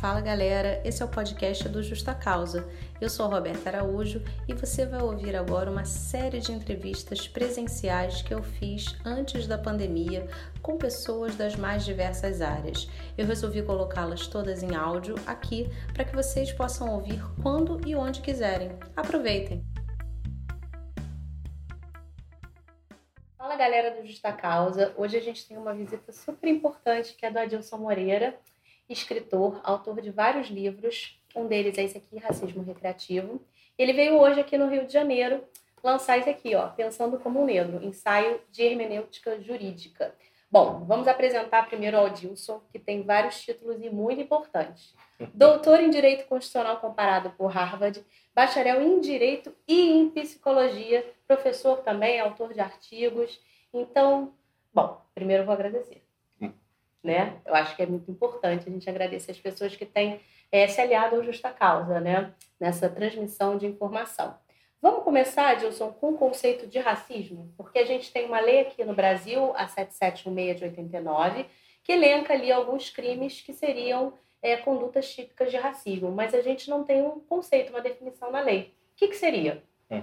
Fala galera, esse é o podcast do Justa Causa. Eu sou Roberta Araújo e você vai ouvir agora uma série de entrevistas presenciais que eu fiz antes da pandemia com pessoas das mais diversas áreas. Eu resolvi colocá-las todas em áudio aqui para que vocês possam ouvir quando e onde quiserem. Aproveitem! Fala galera do Justa Causa, hoje a gente tem uma visita super importante que é do Adilson Moreira escritor, autor de vários livros. Um deles é esse aqui, Racismo Recreativo. Ele veio hoje aqui no Rio de Janeiro lançar esse aqui, ó, Pensando como um Negro, ensaio de hermenêutica jurídica. Bom, vamos apresentar primeiro ao Adilson, que tem vários títulos e muito importantes. Doutor em Direito Constitucional comparado por Harvard, bacharel em Direito e em Psicologia, professor também, autor de artigos. Então, bom, primeiro vou agradecer né? Eu acho que é muito importante a gente agradecer as pessoas que têm é, se aliado ao Justa Causa, né? Nessa transmissão de informação. Vamos começar, Dilson, com o conceito de racismo, porque a gente tem uma lei aqui no Brasil, a 7716 de 89, que elenca ali alguns crimes que seriam é, condutas típicas de racismo, mas a gente não tem um conceito, uma definição na lei. O que, que seria? Uhum.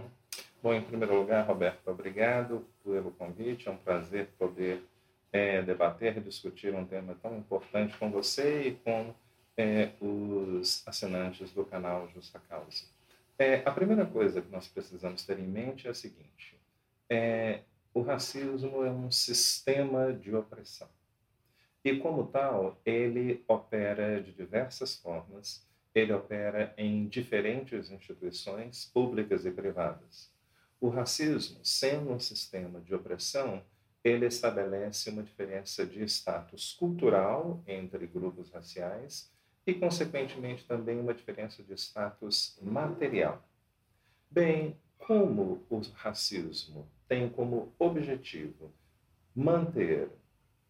Bom, em primeiro lugar, Roberto, obrigado pelo convite. É um prazer poder é, debater discutir um tema tão importante com você e com é, os assinantes do canal Justa Causa. É, a primeira coisa que nós precisamos ter em mente é a seguinte: o racismo é um sistema de opressão. E, como tal, ele opera de diversas formas, ele opera em diferentes instituições públicas e privadas. O racismo, sendo um sistema de opressão, ele estabelece uma diferença de status cultural entre grupos raciais e, consequentemente, também uma diferença de status material. Bem, como o racismo tem como objetivo manter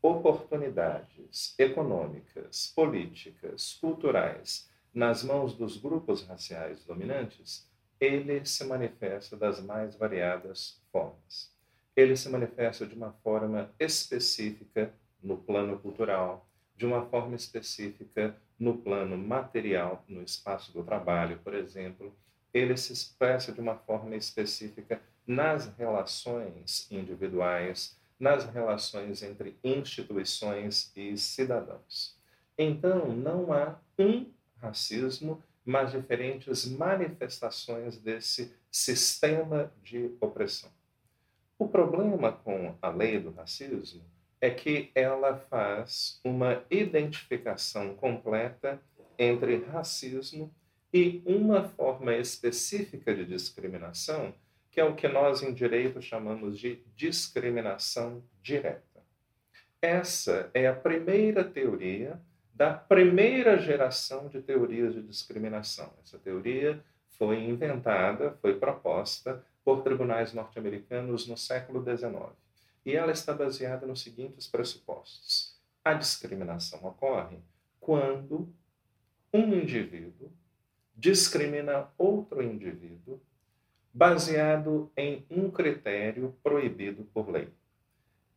oportunidades econômicas, políticas, culturais nas mãos dos grupos raciais dominantes, ele se manifesta das mais variadas formas ele se manifesta de uma forma específica no plano cultural, de uma forma específica no plano material, no espaço do trabalho, por exemplo. Ele se expressa de uma forma específica nas relações individuais, nas relações entre instituições e cidadãos. Então, não há um racismo, mas diferentes manifestações desse sistema de opressão. O problema com a lei do racismo é que ela faz uma identificação completa entre racismo e uma forma específica de discriminação, que é o que nós em direito chamamos de discriminação direta. Essa é a primeira teoria da primeira geração de teorias de discriminação. Essa teoria foi inventada, foi proposta por tribunais norte-americanos no século XIX. E ela está baseada nos seguintes pressupostos: a discriminação ocorre quando um indivíduo discrimina outro indivíduo baseado em um critério proibido por lei.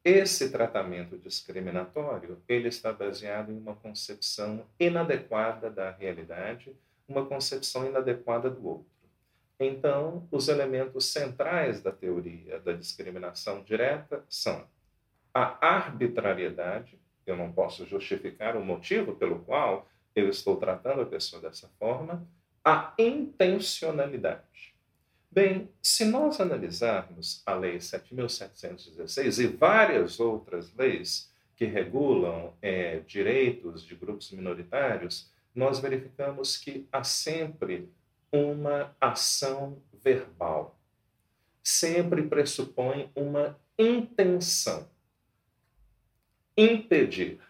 Esse tratamento discriminatório ele está baseado em uma concepção inadequada da realidade, uma concepção inadequada do outro. Então, os elementos centrais da teoria da discriminação direta são a arbitrariedade, eu não posso justificar o motivo pelo qual eu estou tratando a pessoa dessa forma, a intencionalidade. Bem, se nós analisarmos a Lei 7.716 e várias outras leis que regulam é, direitos de grupos minoritários, nós verificamos que há sempre uma ação verbal. Sempre pressupõe uma intenção. Impedir,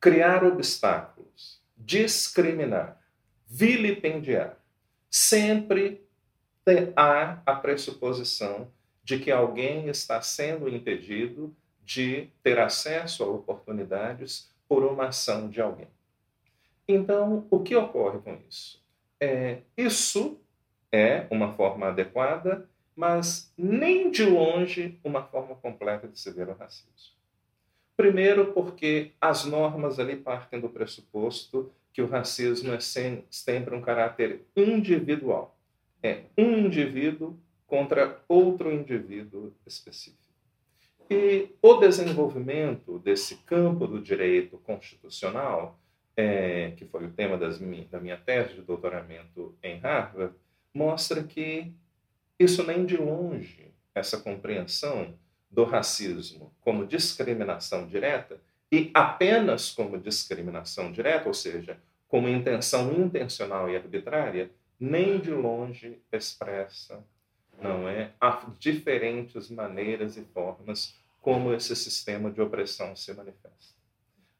criar obstáculos, discriminar, vilipendiar. Sempre há a pressuposição de que alguém está sendo impedido de ter acesso a oportunidades por uma ação de alguém. Então, o que ocorre com isso? É, isso é uma forma adequada, mas nem de longe uma forma completa de se ver o racismo. Primeiro, porque as normas ali partem do pressuposto que o racismo é sempre um caráter individual. É um indivíduo contra outro indivíduo específico. E o desenvolvimento desse campo do direito constitucional, é, que foi o tema das, da minha tese de doutoramento em Harvard, mostra que isso nem de longe, essa compreensão do racismo como discriminação direta e apenas como discriminação direta, ou seja, como intenção intencional e arbitrária, nem de longe expressa, não é, diferentes maneiras e formas como esse sistema de opressão se manifesta.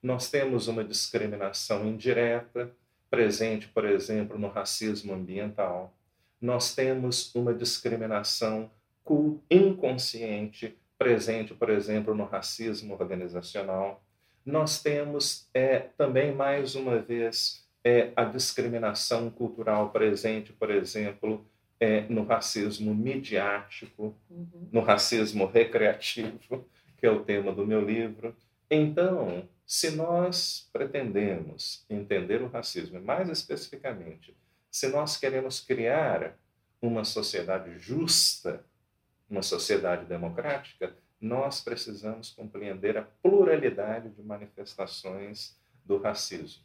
Nós temos uma discriminação indireta, presente, por exemplo, no racismo ambiental. Nós temos uma discriminação inconsciente, presente, por exemplo, no racismo organizacional. Nós temos é, também, mais uma vez, é, a discriminação cultural presente, por exemplo, é, no racismo midiático, uhum. no racismo recreativo, que é o tema do meu livro. Então, se nós pretendemos entender o racismo, mais especificamente, se nós queremos criar uma sociedade justa, uma sociedade democrática, nós precisamos compreender a pluralidade de manifestações do racismo.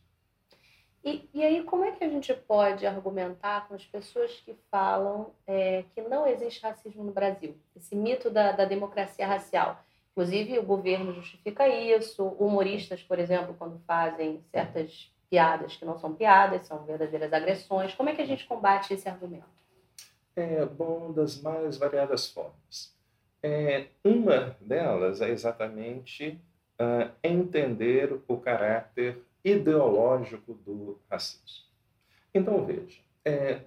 E, e aí, como é que a gente pode argumentar com as pessoas que falam é, que não existe racismo no Brasil? Esse mito da, da democracia racial. Inclusive, o governo justifica isso. Humoristas, por exemplo, quando fazem certas piadas que não são piadas, são verdadeiras agressões. Como é que a gente combate esse argumento? É bom das mais variadas formas. É, uma delas é exatamente uh, entender o caráter ideológico do racismo. Então, veja, é,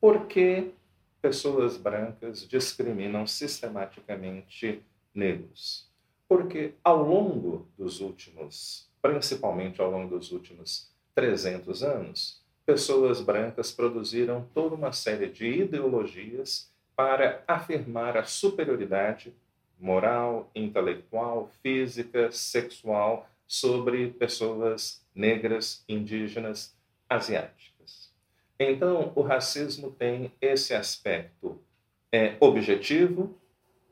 por que pessoas brancas discriminam sistematicamente negros? Porque ao longo dos últimos, principalmente ao longo dos últimos 300 anos, pessoas brancas produziram toda uma série de ideologias para afirmar a superioridade moral, intelectual, física, sexual sobre pessoas negras, indígenas, asiáticas. Então, o racismo tem esse aspecto é, objetivo.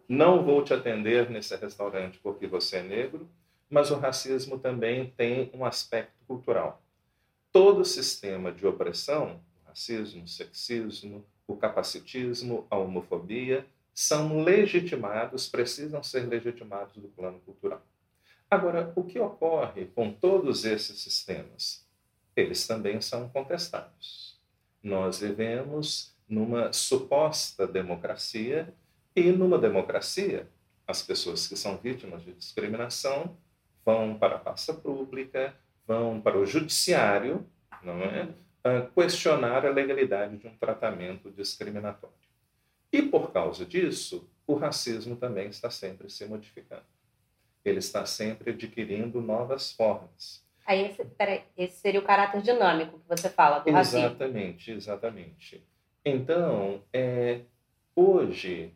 Não vou te atender nesse restaurante porque você é negro, mas o racismo também tem um aspecto cultural. Todo sistema de opressão, o racismo, o sexismo, o capacitismo, a homofobia, são legitimados, precisam ser legitimados do plano cultural. Agora, o que ocorre com todos esses sistemas? Eles também são contestados. Nós vivemos numa suposta democracia e numa democracia, as pessoas que são vítimas de discriminação vão para a praça pública, vão para o judiciário, não é? questionar a legalidade de um tratamento discriminatório. E por causa disso, o racismo também está sempre se modificando ele está sempre adquirindo novas formas. Aí, esse, peraí, esse seria o caráter dinâmico que você fala do racismo. Exatamente, exatamente. Então, é, hoje,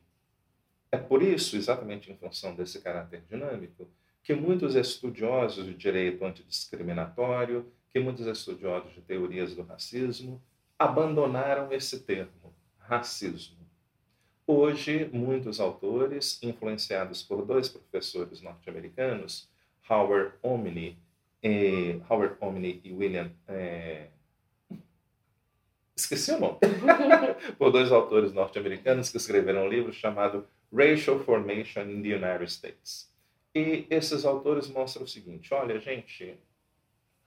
é por isso, exatamente em função desse caráter dinâmico, que muitos estudiosos de direito antidiscriminatório, que muitos estudiosos de teorias do racismo, abandonaram esse termo, racismo. Hoje, muitos autores, influenciados por dois professores norte-americanos, Howard Omni, e, Howard Omni e William. É... Esqueci o nome. por dois autores norte-americanos que escreveram um livro chamado Racial Formation in the United States. E esses autores mostram o seguinte: olha, gente,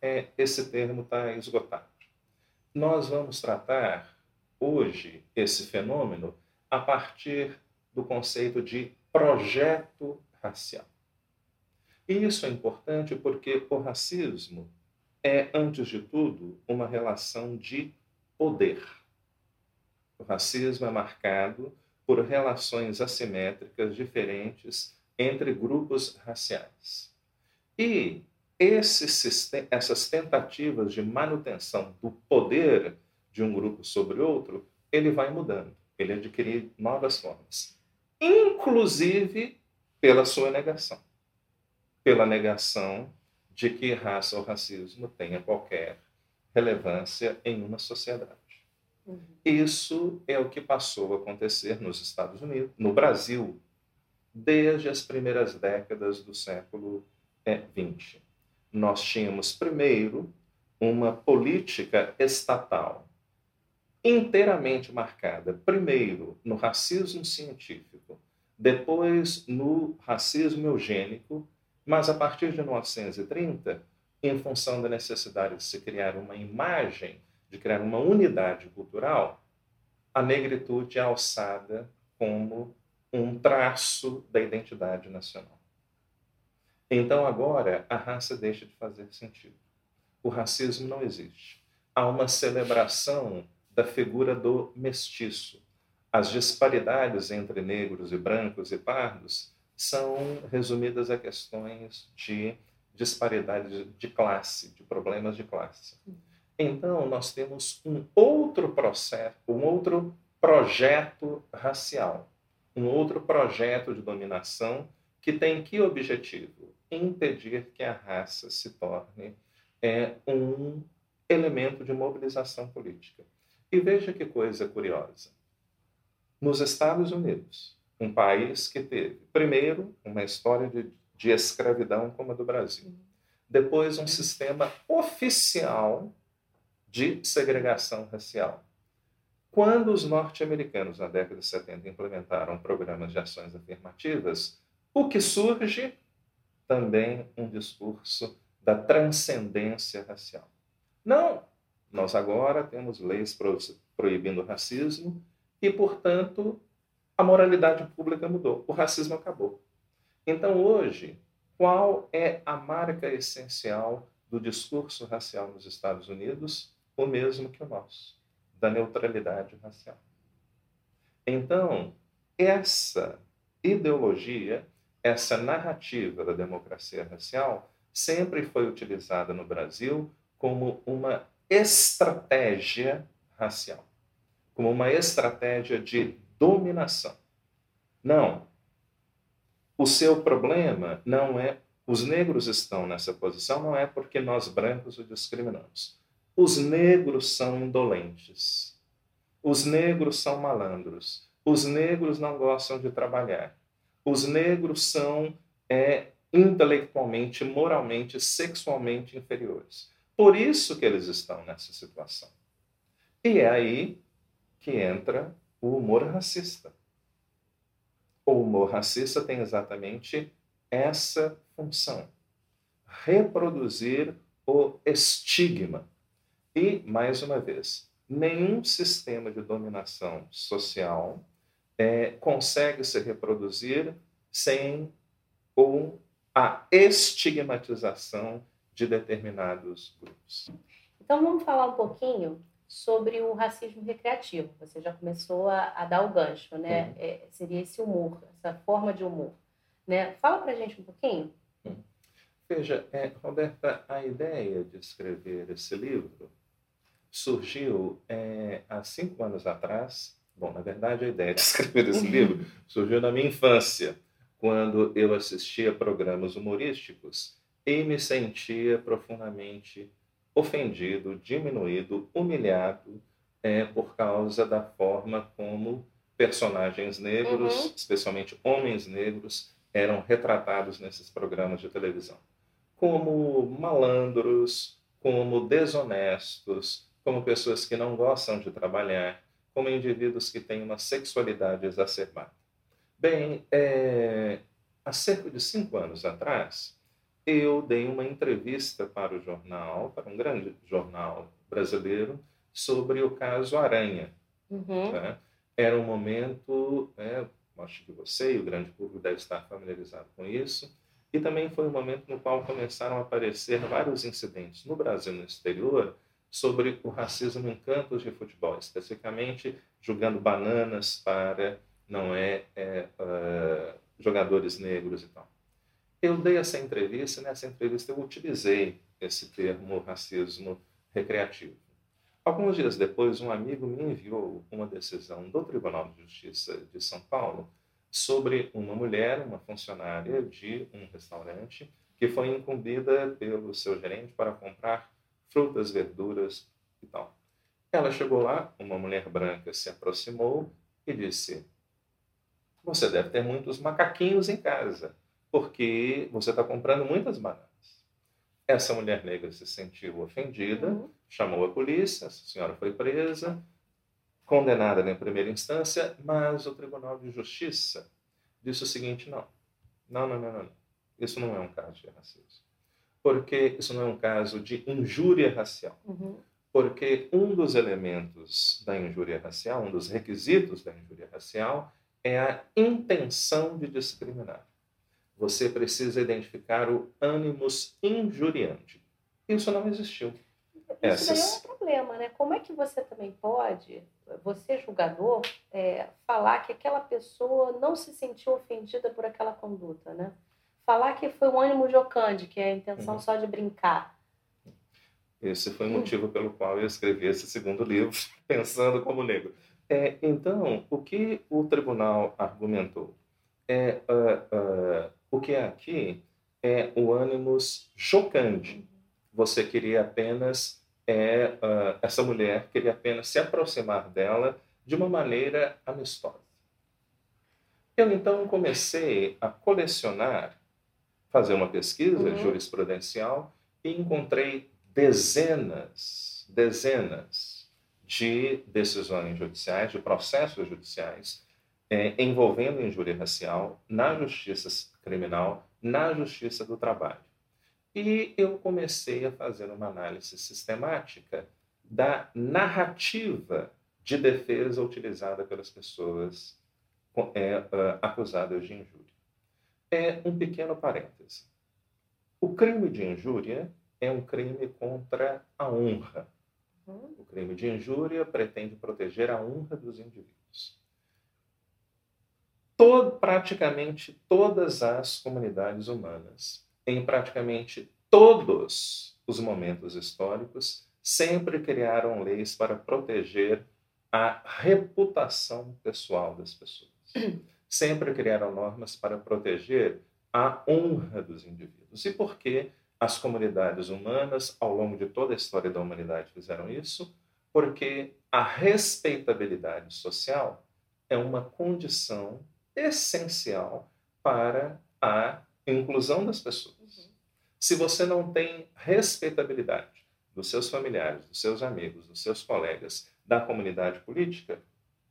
é, esse termo está esgotado. Nós vamos tratar hoje esse fenômeno a partir do conceito de projeto racial. E isso é importante porque o racismo é, antes de tudo, uma relação de poder. O racismo é marcado por relações assimétricas diferentes entre grupos raciais. E esses, essas tentativas de manutenção do poder de um grupo sobre outro, ele vai mudando ele adquirir novas formas, inclusive pela sua negação, pela negação de que raça ou racismo tenha qualquer relevância em uma sociedade. Isso é o que passou a acontecer nos Estados Unidos, no Brasil, desde as primeiras décadas do século XX. É, Nós tínhamos, primeiro, uma política estatal inteiramente marcada, primeiro, no racismo científico, depois no racismo eugênico, mas a partir de 1930, em função da necessidade de se criar uma imagem de criar uma unidade cultural, a negritude é alçada como um traço da identidade nacional. Então agora a raça deixa de fazer sentido. O racismo não existe. Há uma celebração da figura do mestiço. As disparidades entre negros e brancos e pardos são resumidas a questões de disparidade de classe, de problemas de classe. Então, nós temos um outro processo, um outro projeto racial, um outro projeto de dominação que tem que objetivo? Impedir que a raça se torne é, um elemento de mobilização política. E veja que coisa curiosa. Nos Estados Unidos, um país que teve, primeiro, uma história de, de escravidão como a do Brasil, depois, um sistema oficial de segregação racial. Quando os norte-americanos, na década de 70, implementaram programas de ações afirmativas, o que surge? Também um discurso da transcendência racial. Não, nós agora temos leis proibindo o racismo e, portanto, a moralidade pública mudou, o racismo acabou. Então, hoje, qual é a marca essencial do discurso racial nos Estados Unidos? O mesmo que o nosso, da neutralidade racial. Então, essa ideologia, essa narrativa da democracia racial, sempre foi utilizada no Brasil como uma estratégia racial, como uma estratégia de dominação. Não. O seu problema não é os negros estão nessa posição não é porque nós brancos o discriminamos. Os negros são indolentes. Os negros são malandros. Os negros não gostam de trabalhar. Os negros são é, intelectualmente, moralmente, sexualmente inferiores. Por isso que eles estão nessa situação. E é aí que entra o humor racista. O humor racista tem exatamente essa função: reproduzir o estigma e, mais uma vez, nenhum sistema de dominação social é, consegue se reproduzir sem ou a estigmatização de determinados grupos. Então vamos falar um pouquinho sobre o racismo recreativo. Você já começou a, a dar o gancho, né? Uhum. É, seria esse humor, essa forma de humor. Né? Fala para gente um pouquinho. Uhum. Veja, é, Roberta, a ideia de escrever esse livro surgiu é, há cinco anos atrás. Bom, na verdade, a ideia de escrever esse livro surgiu na minha infância, quando eu assistia programas humorísticos e me sentia profundamente ofendido, diminuído, humilhado é, por causa da forma como personagens negros, uhum. especialmente homens negros, eram retratados nesses programas de televisão. Como malandros, como desonestos, como pessoas que não gostam de trabalhar, como indivíduos que têm uma sexualidade exacerbada. Bem, é, há cerca de cinco anos atrás, eu dei uma entrevista para o jornal, para um grande jornal brasileiro, sobre o caso Aranha. Uhum. Tá? Era um momento, é, acho que você e o grande público deve estar familiarizado com isso, e também foi um momento no qual começaram a aparecer vários incidentes no Brasil e no exterior sobre o racismo em campos de futebol, especificamente jogando bananas para não é, é uh, jogadores negros e tal. Eu dei essa entrevista, e nessa entrevista eu utilizei esse termo racismo recreativo. Alguns dias depois, um amigo me enviou uma decisão do Tribunal de Justiça de São Paulo sobre uma mulher, uma funcionária de um restaurante, que foi incumbida pelo seu gerente para comprar frutas, verduras e tal. Ela chegou lá, uma mulher branca se aproximou e disse: Você deve ter muitos macaquinhos em casa, porque você está comprando muitas bananas. Essa mulher negra se sentiu ofendida, uhum. chamou a polícia, a senhora foi presa, condenada em primeira instância, mas o Tribunal de Justiça disse o seguinte: não, não, não, não, não. Isso não é um caso de racismo. Porque isso não é um caso de injúria racial. Uhum. Porque um dos elementos da injúria racial, um dos requisitos da injúria racial, é a intenção de discriminar. Você precisa identificar o ânimos injuriante. Isso não existiu. Isso Essas... é um problema, né? Como é que você também pode, você julgador, é, falar que aquela pessoa não se sentiu ofendida por aquela conduta, né? Falar que foi um ânimo jocante, que é a intenção uhum. só de brincar. Esse foi o motivo pelo qual eu escrevi esse segundo livro, pensando como negro. É, então, o que o tribunal argumentou é uh, uh, o que é aqui é o ânimos chocante. Você queria apenas é uh, essa mulher queria apenas se aproximar dela de uma maneira amistosa. Eu então comecei a colecionar, fazer uma pesquisa uhum. jurisprudencial e encontrei dezenas, dezenas de decisões judiciais, de processos judiciais é, envolvendo injúria racial na justiça criminal, na justiça do trabalho. E eu comecei a fazer uma análise sistemática da narrativa de defesa utilizada pelas pessoas é, uh, acusadas de injúria. É um pequeno parêntese. O crime de injúria é um crime contra a honra. Uhum. O crime de injúria pretende proteger a honra dos indivíduos todo, praticamente todas as comunidades humanas, em praticamente todos os momentos históricos, sempre criaram leis para proteger a reputação pessoal das pessoas. Sempre criaram normas para proteger a honra dos indivíduos. E por que as comunidades humanas, ao longo de toda a história da humanidade, fizeram isso? Porque a respeitabilidade social é uma condição essencial para a inclusão das pessoas. Uhum. Se você não tem respeitabilidade dos seus familiares, dos seus amigos, dos seus colegas, da comunidade política,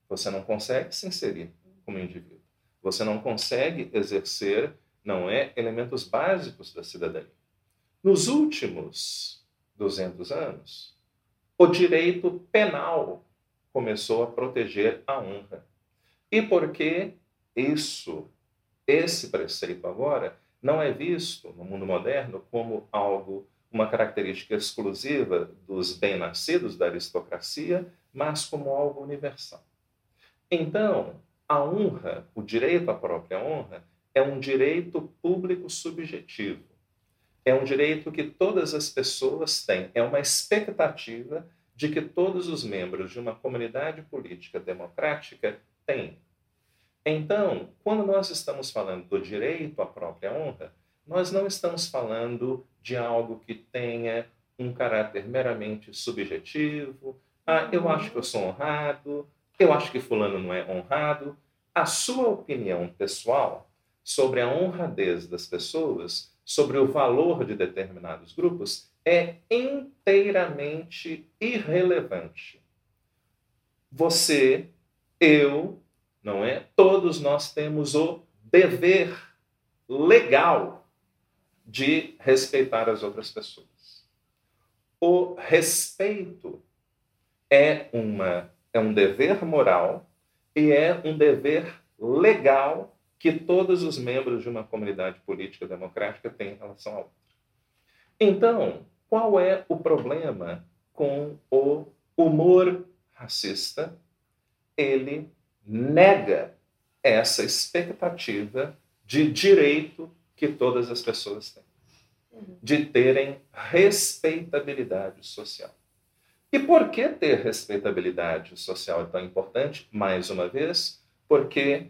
você não consegue se inserir como indivíduo. Você não consegue exercer, não é, elementos básicos da cidadania. Nos últimos 200 anos, o direito penal começou a proteger a honra. E por que isso, esse preceito agora, não é visto no mundo moderno como algo, uma característica exclusiva dos bem-nascidos da aristocracia, mas como algo universal. Então, a honra, o direito à própria honra, é um direito público subjetivo. É um direito que todas as pessoas têm, é uma expectativa de que todos os membros de uma comunidade política democrática têm então, quando nós estamos falando do direito à própria honra, nós não estamos falando de algo que tenha um caráter meramente subjetivo. Ah, eu acho que eu sou honrado, eu acho que fulano não é honrado. A sua opinião pessoal sobre a honradez das pessoas, sobre o valor de determinados grupos, é inteiramente irrelevante. Você, eu, não é? Todos nós temos o dever legal de respeitar as outras pessoas. O respeito é uma é um dever moral e é um dever legal que todos os membros de uma comunidade política democrática têm em relação a outra. Então, qual é o problema com o humor racista? Ele nega essa expectativa de direito que todas as pessoas têm, de terem respeitabilidade social. E por que ter respeitabilidade social é tão importante? Mais uma vez, porque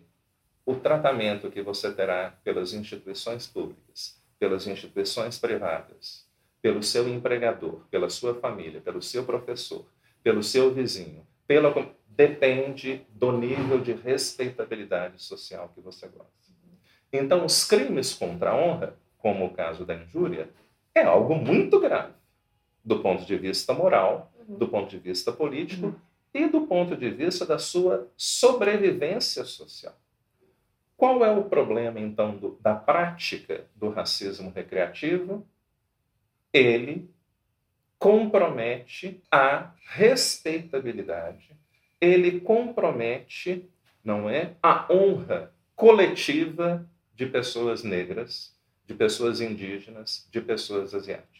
o tratamento que você terá pelas instituições públicas, pelas instituições privadas, pelo seu empregador, pela sua família, pelo seu professor, pelo seu vizinho, pela depende do nível de respeitabilidade social que você gosta. Então, os crimes contra a honra, como o caso da injúria, é algo muito grave do ponto de vista moral, do ponto de vista político uhum. e do ponto de vista da sua sobrevivência social. Qual é o problema, então, do, da prática do racismo recreativo? Ele compromete a respeitabilidade, ele compromete, não é, a honra coletiva de pessoas negras, de pessoas indígenas, de pessoas asiáticas.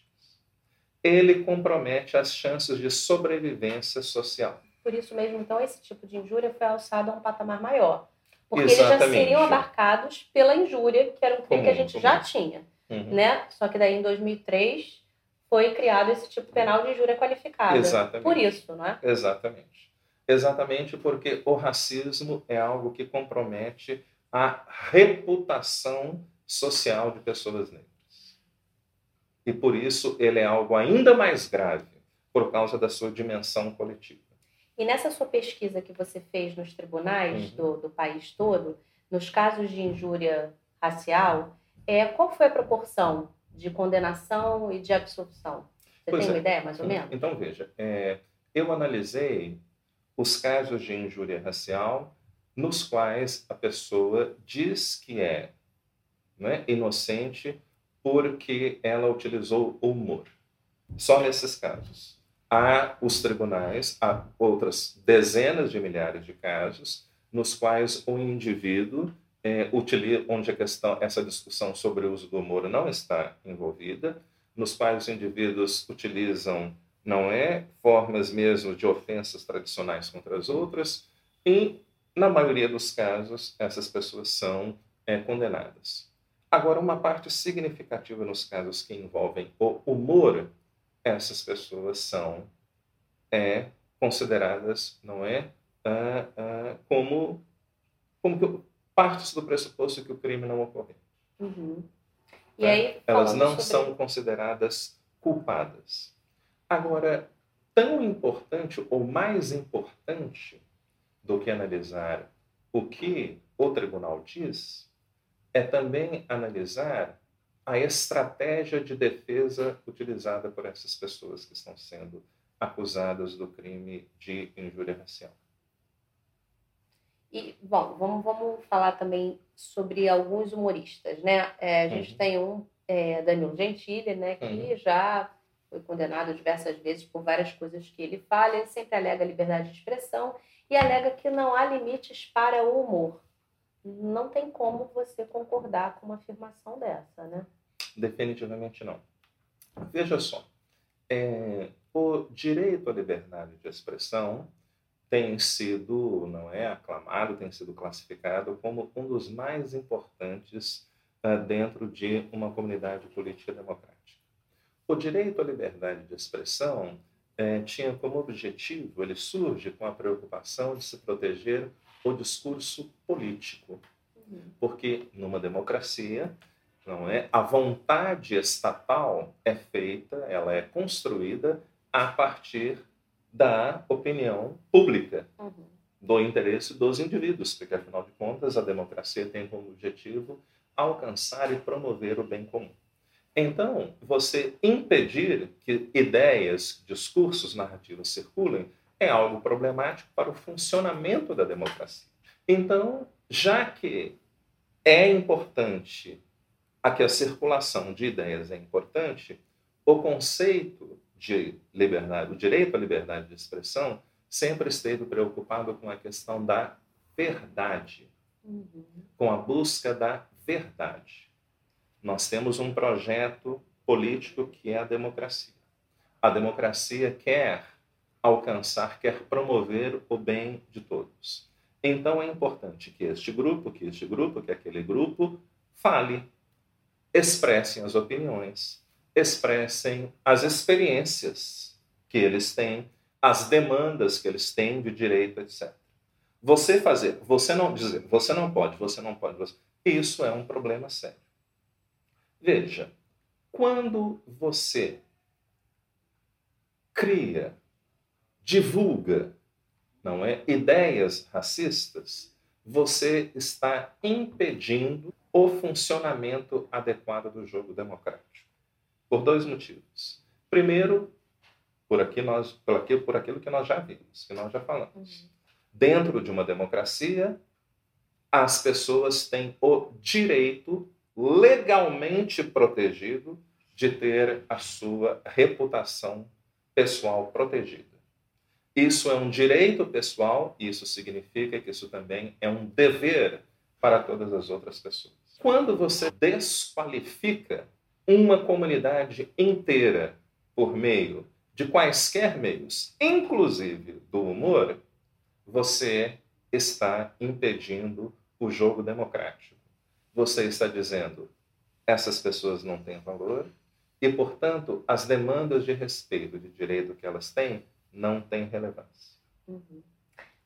Ele compromete as chances de sobrevivência social. Por isso mesmo, então, esse tipo de injúria foi alçado a um patamar maior. Porque Exatamente. eles já seriam abarcados pela injúria, que era um crime que a gente comum. já tinha. Uhum. Né? Só que daí, em 2003, foi criado esse tipo penal de injúria qualificada. Exatamente. Por isso, não é? Exatamente. Exatamente porque o racismo é algo que compromete a reputação social de pessoas negras. E por isso ele é algo ainda mais grave, por causa da sua dimensão coletiva. E nessa sua pesquisa que você fez nos tribunais uhum. do, do país todo, nos casos de injúria racial, é, qual foi a proporção de condenação e de absolução? Você pois tem é. uma ideia, mais ou menos? Então, veja, é, eu analisei os casos de injúria racial nos quais a pessoa diz que é, é inocente porque ela utilizou o humor. Só nesses casos. Há os tribunais, há outras dezenas de milhares de casos nos quais o indivíduo é, utiliza, onde a questão, essa discussão sobre o uso do humor não está envolvida, nos quais os indivíduos utilizam não é formas mesmo de ofensas tradicionais contra as outras e na maioria dos casos, essas pessoas são é, condenadas. Agora, uma parte significativa nos casos que envolvem o humor, essas pessoas são é, consideradas, não é, ah, ah, como, como que, partes do pressuposto que o crime não ocorreu. Uhum. E aí, Elas não sobre... são consideradas culpadas. Agora, tão importante ou mais importante do que analisar o que o tribunal diz, é também analisar a estratégia de defesa utilizada por essas pessoas que estão sendo acusadas do crime de injúria racial. E, bom, vamos, vamos falar também sobre alguns humoristas, né? É, a gente uhum. tem um, é, Danilo Gentili, né, que uhum. já foi condenado diversas vezes por várias coisas que ele fala, ele sempre alega liberdade de expressão e alega que não há limites para o humor. Não tem como você concordar com uma afirmação dessa, né? Definitivamente não. Veja só, é, o direito à liberdade de expressão tem sido, não é, aclamado, tem sido classificado como um dos mais importantes uh, dentro de uma comunidade política democrática. O direito à liberdade de expressão é, tinha como objetivo, ele surge com a preocupação de se proteger o discurso político. Uhum. Porque numa democracia, não é, a vontade estatal é feita, ela é construída a partir da opinião pública, uhum. do interesse dos indivíduos, porque afinal de contas a democracia tem como objetivo alcançar e promover o bem comum. Então, você impedir que ideias, discursos, narrativas circulem é algo problemático para o funcionamento da democracia. Então, já que é importante a que a circulação de ideias é importante, o conceito de liberdade, o direito à liberdade de expressão, sempre esteve preocupado com a questão da verdade, uhum. com a busca da verdade. Nós temos um projeto político que é a democracia. A democracia quer alcançar, quer promover o bem de todos. Então é importante que este grupo, que este grupo, que aquele grupo fale, expressem as opiniões, expressem as experiências que eles têm, as demandas que eles têm de direito, etc. Você fazer, você não dizer, você não pode, você não pode, você, isso é um problema sério. Veja, quando você cria, divulga, não é, ideias racistas, você está impedindo o funcionamento adequado do jogo democrático. Por dois motivos. Primeiro, por, aqui nós, por, aquilo, por aquilo que nós já vimos, que nós já falamos. Uhum. Dentro de uma democracia, as pessoas têm o direito legalmente protegido de ter a sua reputação pessoal protegida. Isso é um direito pessoal, e isso significa que isso também é um dever para todas as outras pessoas. Quando você desqualifica uma comunidade inteira por meio de quaisquer meios, inclusive do humor, você está impedindo o jogo democrático. Você está dizendo essas pessoas não têm valor e, portanto, as demandas de respeito, de direito que elas têm, não têm relevância. Uhum.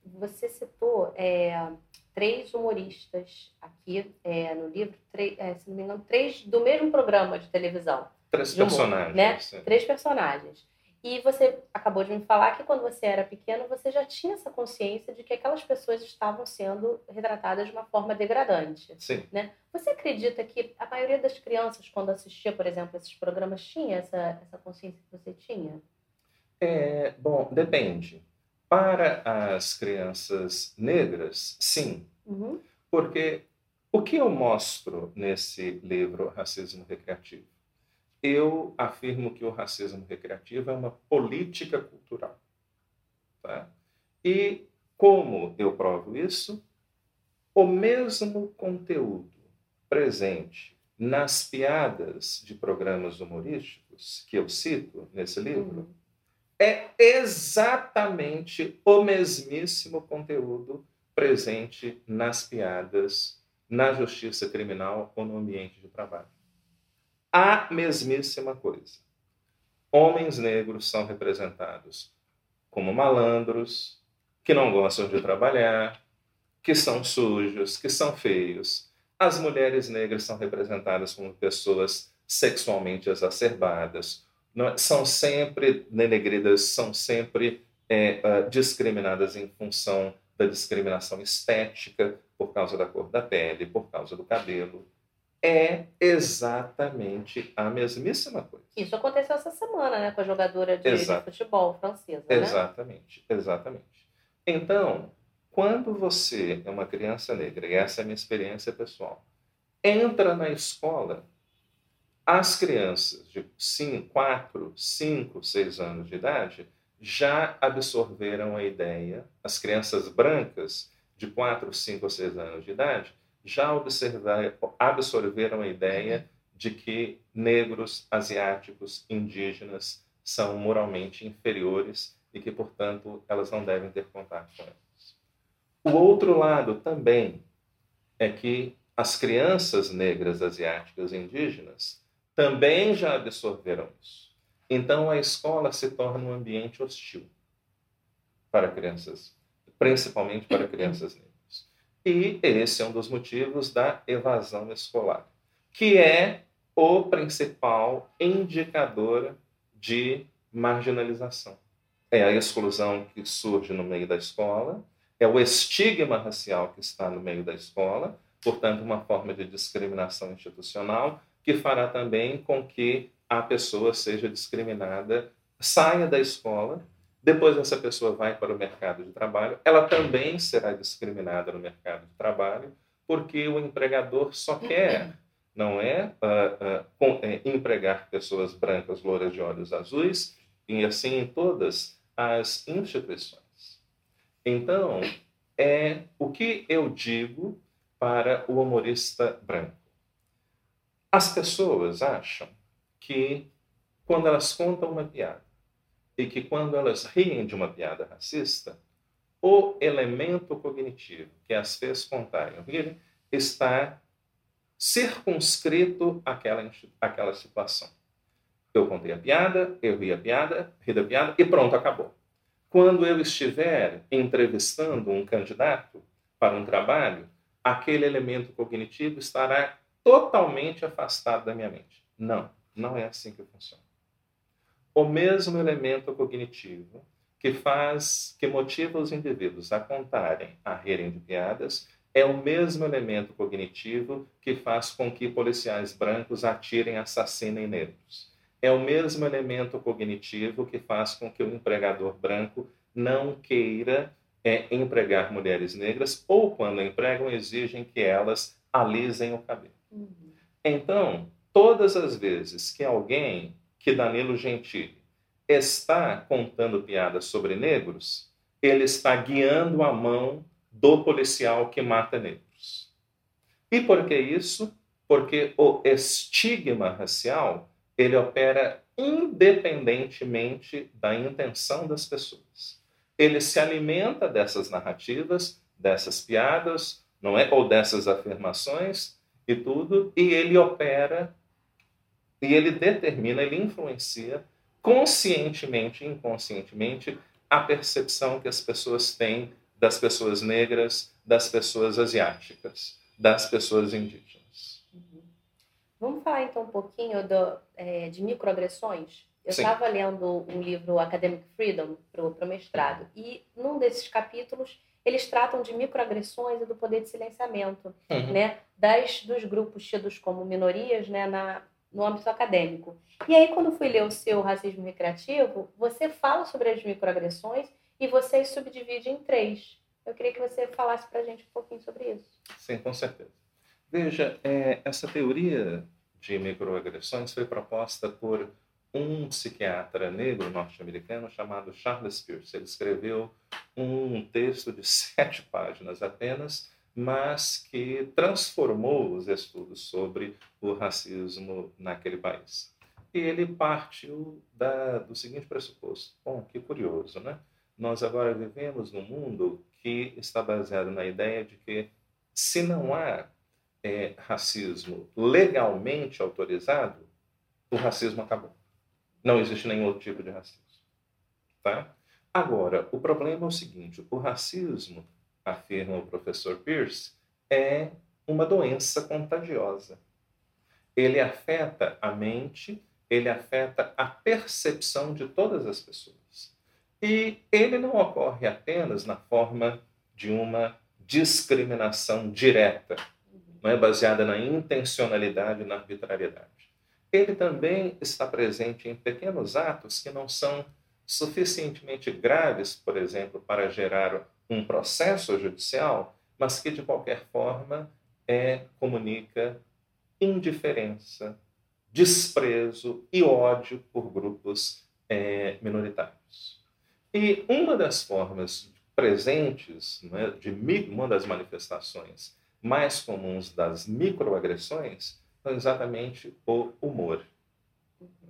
Você citou é, três humoristas aqui é, no livro, três, é, se não me engano, três do mesmo programa de televisão. Três de humor, personagens. Né? Três personagens. E você acabou de me falar que quando você era pequeno, você já tinha essa consciência de que aquelas pessoas estavam sendo retratadas de uma forma degradante. Sim. Né? Você acredita que a maioria das crianças, quando assistia, por exemplo, esses programas, tinha essa, essa consciência que você tinha? É, bom, depende. Para as crianças negras, sim. Uhum. Porque o que eu mostro nesse livro Racismo Recreativo? eu afirmo que o racismo recreativo é uma política cultural. Tá? E como eu provo isso? O mesmo conteúdo presente nas piadas de programas humorísticos que eu cito nesse livro uhum. É exatamente o mesmíssimo conteúdo presente nas piadas na justiça criminal ou no ambiente de trabalho a mesmíssima coisa. Homens negros são representados como malandros, que não gostam de trabalhar, que são sujos, que são feios. As mulheres negras são representadas como pessoas sexualmente exacerbadas? São sempre denegridas, são sempre é, uh, discriminadas em função da discriminação estética, por causa da cor da pele, por causa do cabelo é exatamente a mesmíssima coisa. Isso aconteceu essa semana, né, com a jogadora de, de futebol francesa, né? Exatamente, exatamente. Então, quando você é uma criança negra, e essa é a minha experiência pessoal, entra na escola, as crianças de 5, 4, 5, 6 anos de idade já absorveram a ideia, as crianças brancas de 4, 5 ou 6 anos de idade já absorveram a ideia de que negros, asiáticos, indígenas são moralmente inferiores e que, portanto, elas não devem ter contato com eles. O outro lado também é que as crianças negras, asiáticas e indígenas também já absorveram isso. Então, a escola se torna um ambiente hostil para crianças, principalmente para crianças negras. E esse é um dos motivos da evasão escolar, que é o principal indicador de marginalização. É a exclusão que surge no meio da escola, é o estigma racial que está no meio da escola, portanto, uma forma de discriminação institucional que fará também com que a pessoa seja discriminada, saia da escola depois essa pessoa vai para o mercado de trabalho, ela também será discriminada no mercado de trabalho, porque o empregador só quer, não é, uh, uh, com, é empregar pessoas brancas, louras de olhos azuis, e assim em todas as instituições. Então, é o que eu digo para o humorista branco. As pessoas acham que quando elas contam uma piada, e que quando elas riem de uma piada racista, o elemento cognitivo que as fez contarem rir está circunscrito àquela, àquela situação. Eu contei a piada, eu ri a piada, ri da piada e pronto, acabou. Quando eu estiver entrevistando um candidato para um trabalho, aquele elemento cognitivo estará totalmente afastado da minha mente. Não, não é assim que funciona. o mesmo elemento cognitivo que faz, que motiva os indivíduos a contarem, a rirem de piadas, é o mesmo elemento cognitivo que faz com que policiais brancos atirem, assassinem negros. É o mesmo elemento cognitivo que faz com que o empregador branco não queira é, empregar mulheres negras ou, quando empregam, exigem que elas alisem o cabelo. Então, todas as vezes que alguém, que Danilo Gentili, está contando piadas sobre negros, ele está guiando a mão do policial que mata negros. E por que isso? Porque o estigma racial ele opera independentemente da intenção das pessoas. Ele se alimenta dessas narrativas, dessas piadas, não é, ou dessas afirmações e tudo, e ele opera e ele determina, ele influencia conscientemente e inconscientemente a percepção que as pessoas têm das pessoas negras, das pessoas asiáticas, das pessoas indígenas. Uhum. Vamos falar então um pouquinho do, é, de microagressões? Eu estava lendo um livro Academic Freedom para o mestrado e num desses capítulos eles tratam de microagressões e do poder de silenciamento, uhum. né, das dos grupos tidos como minorias, né, na no âmbito acadêmico. E aí, quando fui ler o seu Racismo Recreativo, você fala sobre as microagressões e você subdivide em três. Eu queria que você falasse para a gente um pouquinho sobre isso. Sim, com certeza. Veja, é, essa teoria de microagressões foi proposta por um psiquiatra negro norte-americano chamado Charles Pierce. Ele escreveu um texto de sete páginas apenas mas que transformou os estudos sobre o racismo naquele país. E ele partiu da, do seguinte pressuposto: bom, que curioso, né? Nós agora vivemos num mundo que está baseado na ideia de que se não há é, racismo legalmente autorizado, o racismo acabou. Não existe nenhum outro tipo de racismo. Tá? Agora, o problema é o seguinte: o racismo afirma o professor Pierce, é uma doença contagiosa. Ele afeta a mente, ele afeta a percepção de todas as pessoas. E ele não ocorre apenas na forma de uma discriminação direta, não é baseada na intencionalidade e na arbitrariedade. Ele também está presente em pequenos atos que não são suficientemente graves, por exemplo, para gerar um processo judicial, mas que de qualquer forma é, comunica indiferença, desprezo e ódio por grupos é, minoritários. E uma das formas presentes, né, de uma das manifestações mais comuns das microagressões, exatamente o humor.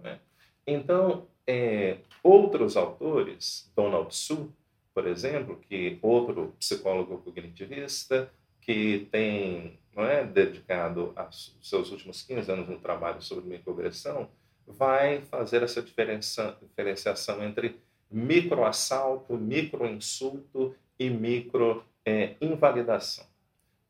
Né? Então, é, outros autores, Donald Su, por exemplo, que outro psicólogo cognitivista que tem é, dedicado os seus últimos 15 anos no trabalho sobre microagressão, vai fazer essa diferenciação entre microassalto, microinsulto e microinvalidação. É,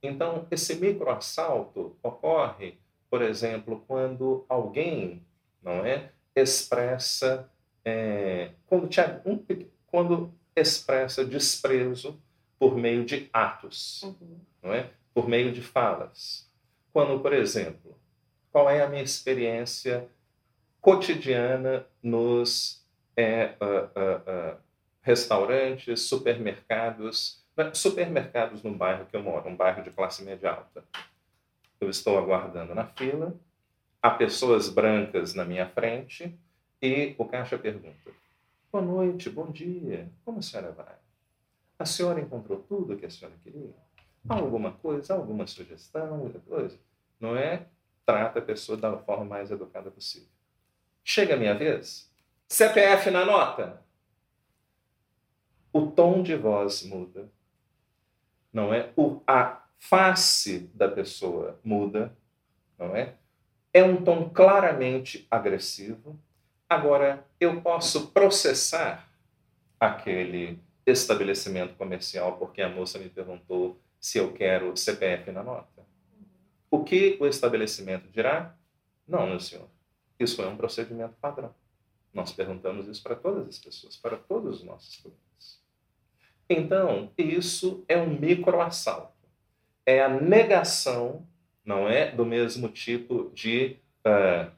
então, esse microassalto ocorre, por exemplo, quando alguém não é, expressa, é, quando, um, quando expressa desprezo por meio de atos, uhum. não é? por meio de falas. Quando, por exemplo, qual é a minha experiência cotidiana nos é, uh, uh, uh, restaurantes, supermercados, né? supermercados no bairro que eu moro, um bairro de classe média alta. Eu estou aguardando na fila, há pessoas brancas na minha frente e o caixa pergunta: Boa noite, bom dia. Como a senhora vai? A senhora encontrou tudo o que a senhora queria? Alguma coisa, alguma sugestão, outra coisa? Não é? Trata a pessoa da forma mais educada possível. Chega a minha vez. CPF na nota. O tom de voz muda. Não é? O, a face da pessoa muda. Não é? É um tom claramente agressivo Agora, eu posso processar aquele estabelecimento comercial porque a moça me perguntou se eu quero CPF na nota. O que o estabelecimento dirá? Não, meu senhor. Isso é um procedimento padrão. Nós perguntamos isso para todas as pessoas, para todos os nossos clientes. Então, isso é um microassalto. É a negação, não é, do mesmo tipo de uh,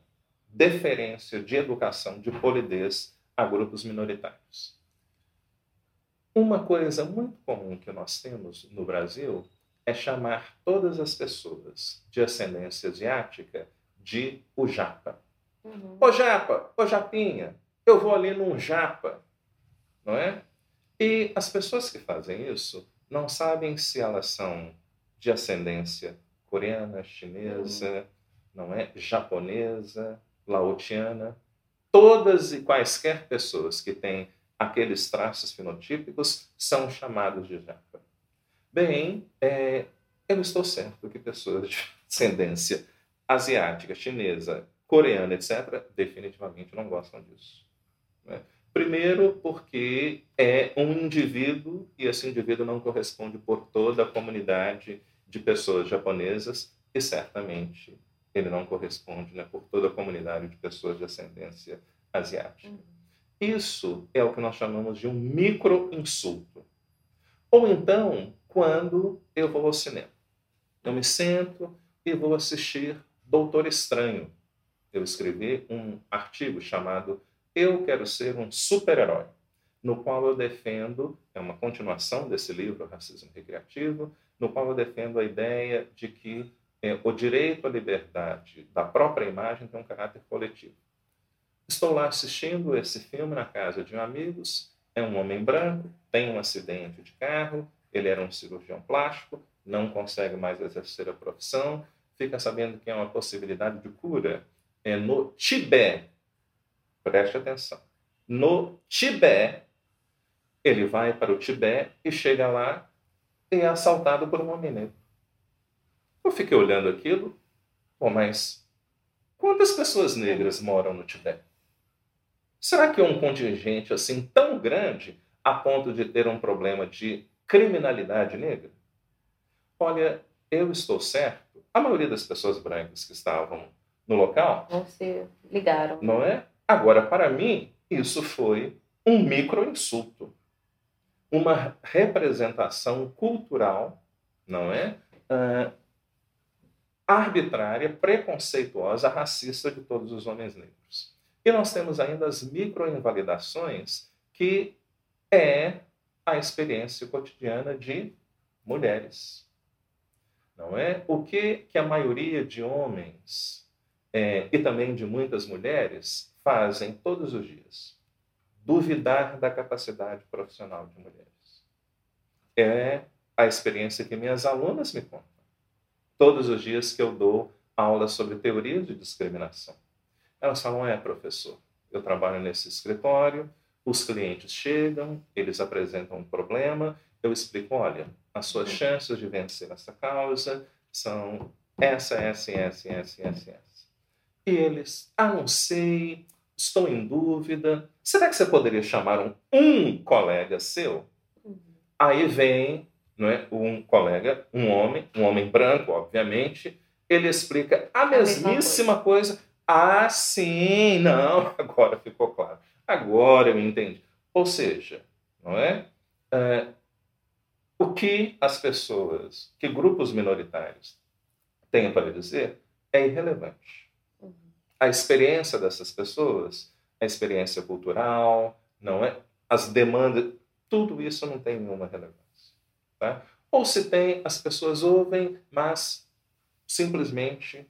deferência, de educação, de polidez a grupos minoritários. Uma coisa muito comum que nós temos no Brasil é chamar todas as pessoas de ascendência asiática de o japa. Uhum. Ô japa, ô japinha, eu vou ali num japa, não é? E as pessoas que fazem isso não sabem se elas são de ascendência coreana, chinesa, uhum. não é? Japonesa, laotiana. Todas e quaisquer pessoas que têm aqueles traços fenotípicos são chamados de japa. Bem, é, eu estou certo que pessoas de ascendência asiática, chinesa, coreana, etc., definitivamente não gostam disso. Né? Primeiro, porque é um indivíduo e esse indivíduo não corresponde por toda a comunidade de pessoas japonesas e certamente ele não corresponde né, por toda a comunidade de pessoas de ascendência asiática. Uhum. Isso é o que nós chamamos de um micro-insulto. Ou então, quando eu vou ao cinema. Eu me sento e vou assistir Doutor Estranho. Eu escrevi um artigo chamado Eu Quero Ser um Super-Herói, no qual eu defendo, é uma continuação desse livro, Racismo Recreativo, no qual eu defendo a ideia de que é, o direito à liberdade da própria imagem tem um caráter coletivo. Estou lá assistindo esse filme na casa de um amigos, é um homem branco, tem um acidente de carro, ele era um cirurgião plástico, não consegue mais exercer a profissão, fica sabendo que é uma possibilidade de cura. É no Tibete, preste atenção, no Tibete, ele vai para o Tibete e chega lá e é assaltado por um homem negro. Eu fiquei olhando aquilo, Bom, mas quantas pessoas negras moram no Tibete? Será que é um contingente assim tão grande a ponto de ter um problema de criminalidade negra? Olha, eu estou certo. A maioria das pessoas brancas que estavam no local não se ligaram. Não é? Agora, para mim, isso foi um micro insulto, uma representação cultural, não é? Uh, arbitrária, preconceituosa, racista de todos os homens negros. E nós temos ainda as microinvalidações, que é a experiência cotidiana de mulheres. Não é? O que, que a maioria de homens é, e também de muitas mulheres fazem todos os dias? Duvidar da capacidade profissional de mulheres. É a experiência que minhas alunas me contam. Todos os dias que eu dou aulas sobre teorias de discriminação. Elas falam: é, professor, eu trabalho nesse escritório, os clientes chegam, eles apresentam um problema, eu explico: olha, as suas chances de vencer essa causa são essa, essa, essa, essa, essa, essa. E eles: ah, não sei, estou em dúvida. Será que você poderia chamar um, um colega seu? Uhum. Aí vem não é, um colega, um homem, um homem branco, obviamente, ele explica a mesmíssima coisa ah, sim, não, agora ficou claro. Agora eu entendi. Ou seja, não é? é o que as pessoas, que grupos minoritários têm para dizer é irrelevante. A experiência dessas pessoas, a experiência cultural, não é? As demandas, tudo isso não tem nenhuma relevância. Tá? Ou se tem, as pessoas ouvem, mas simplesmente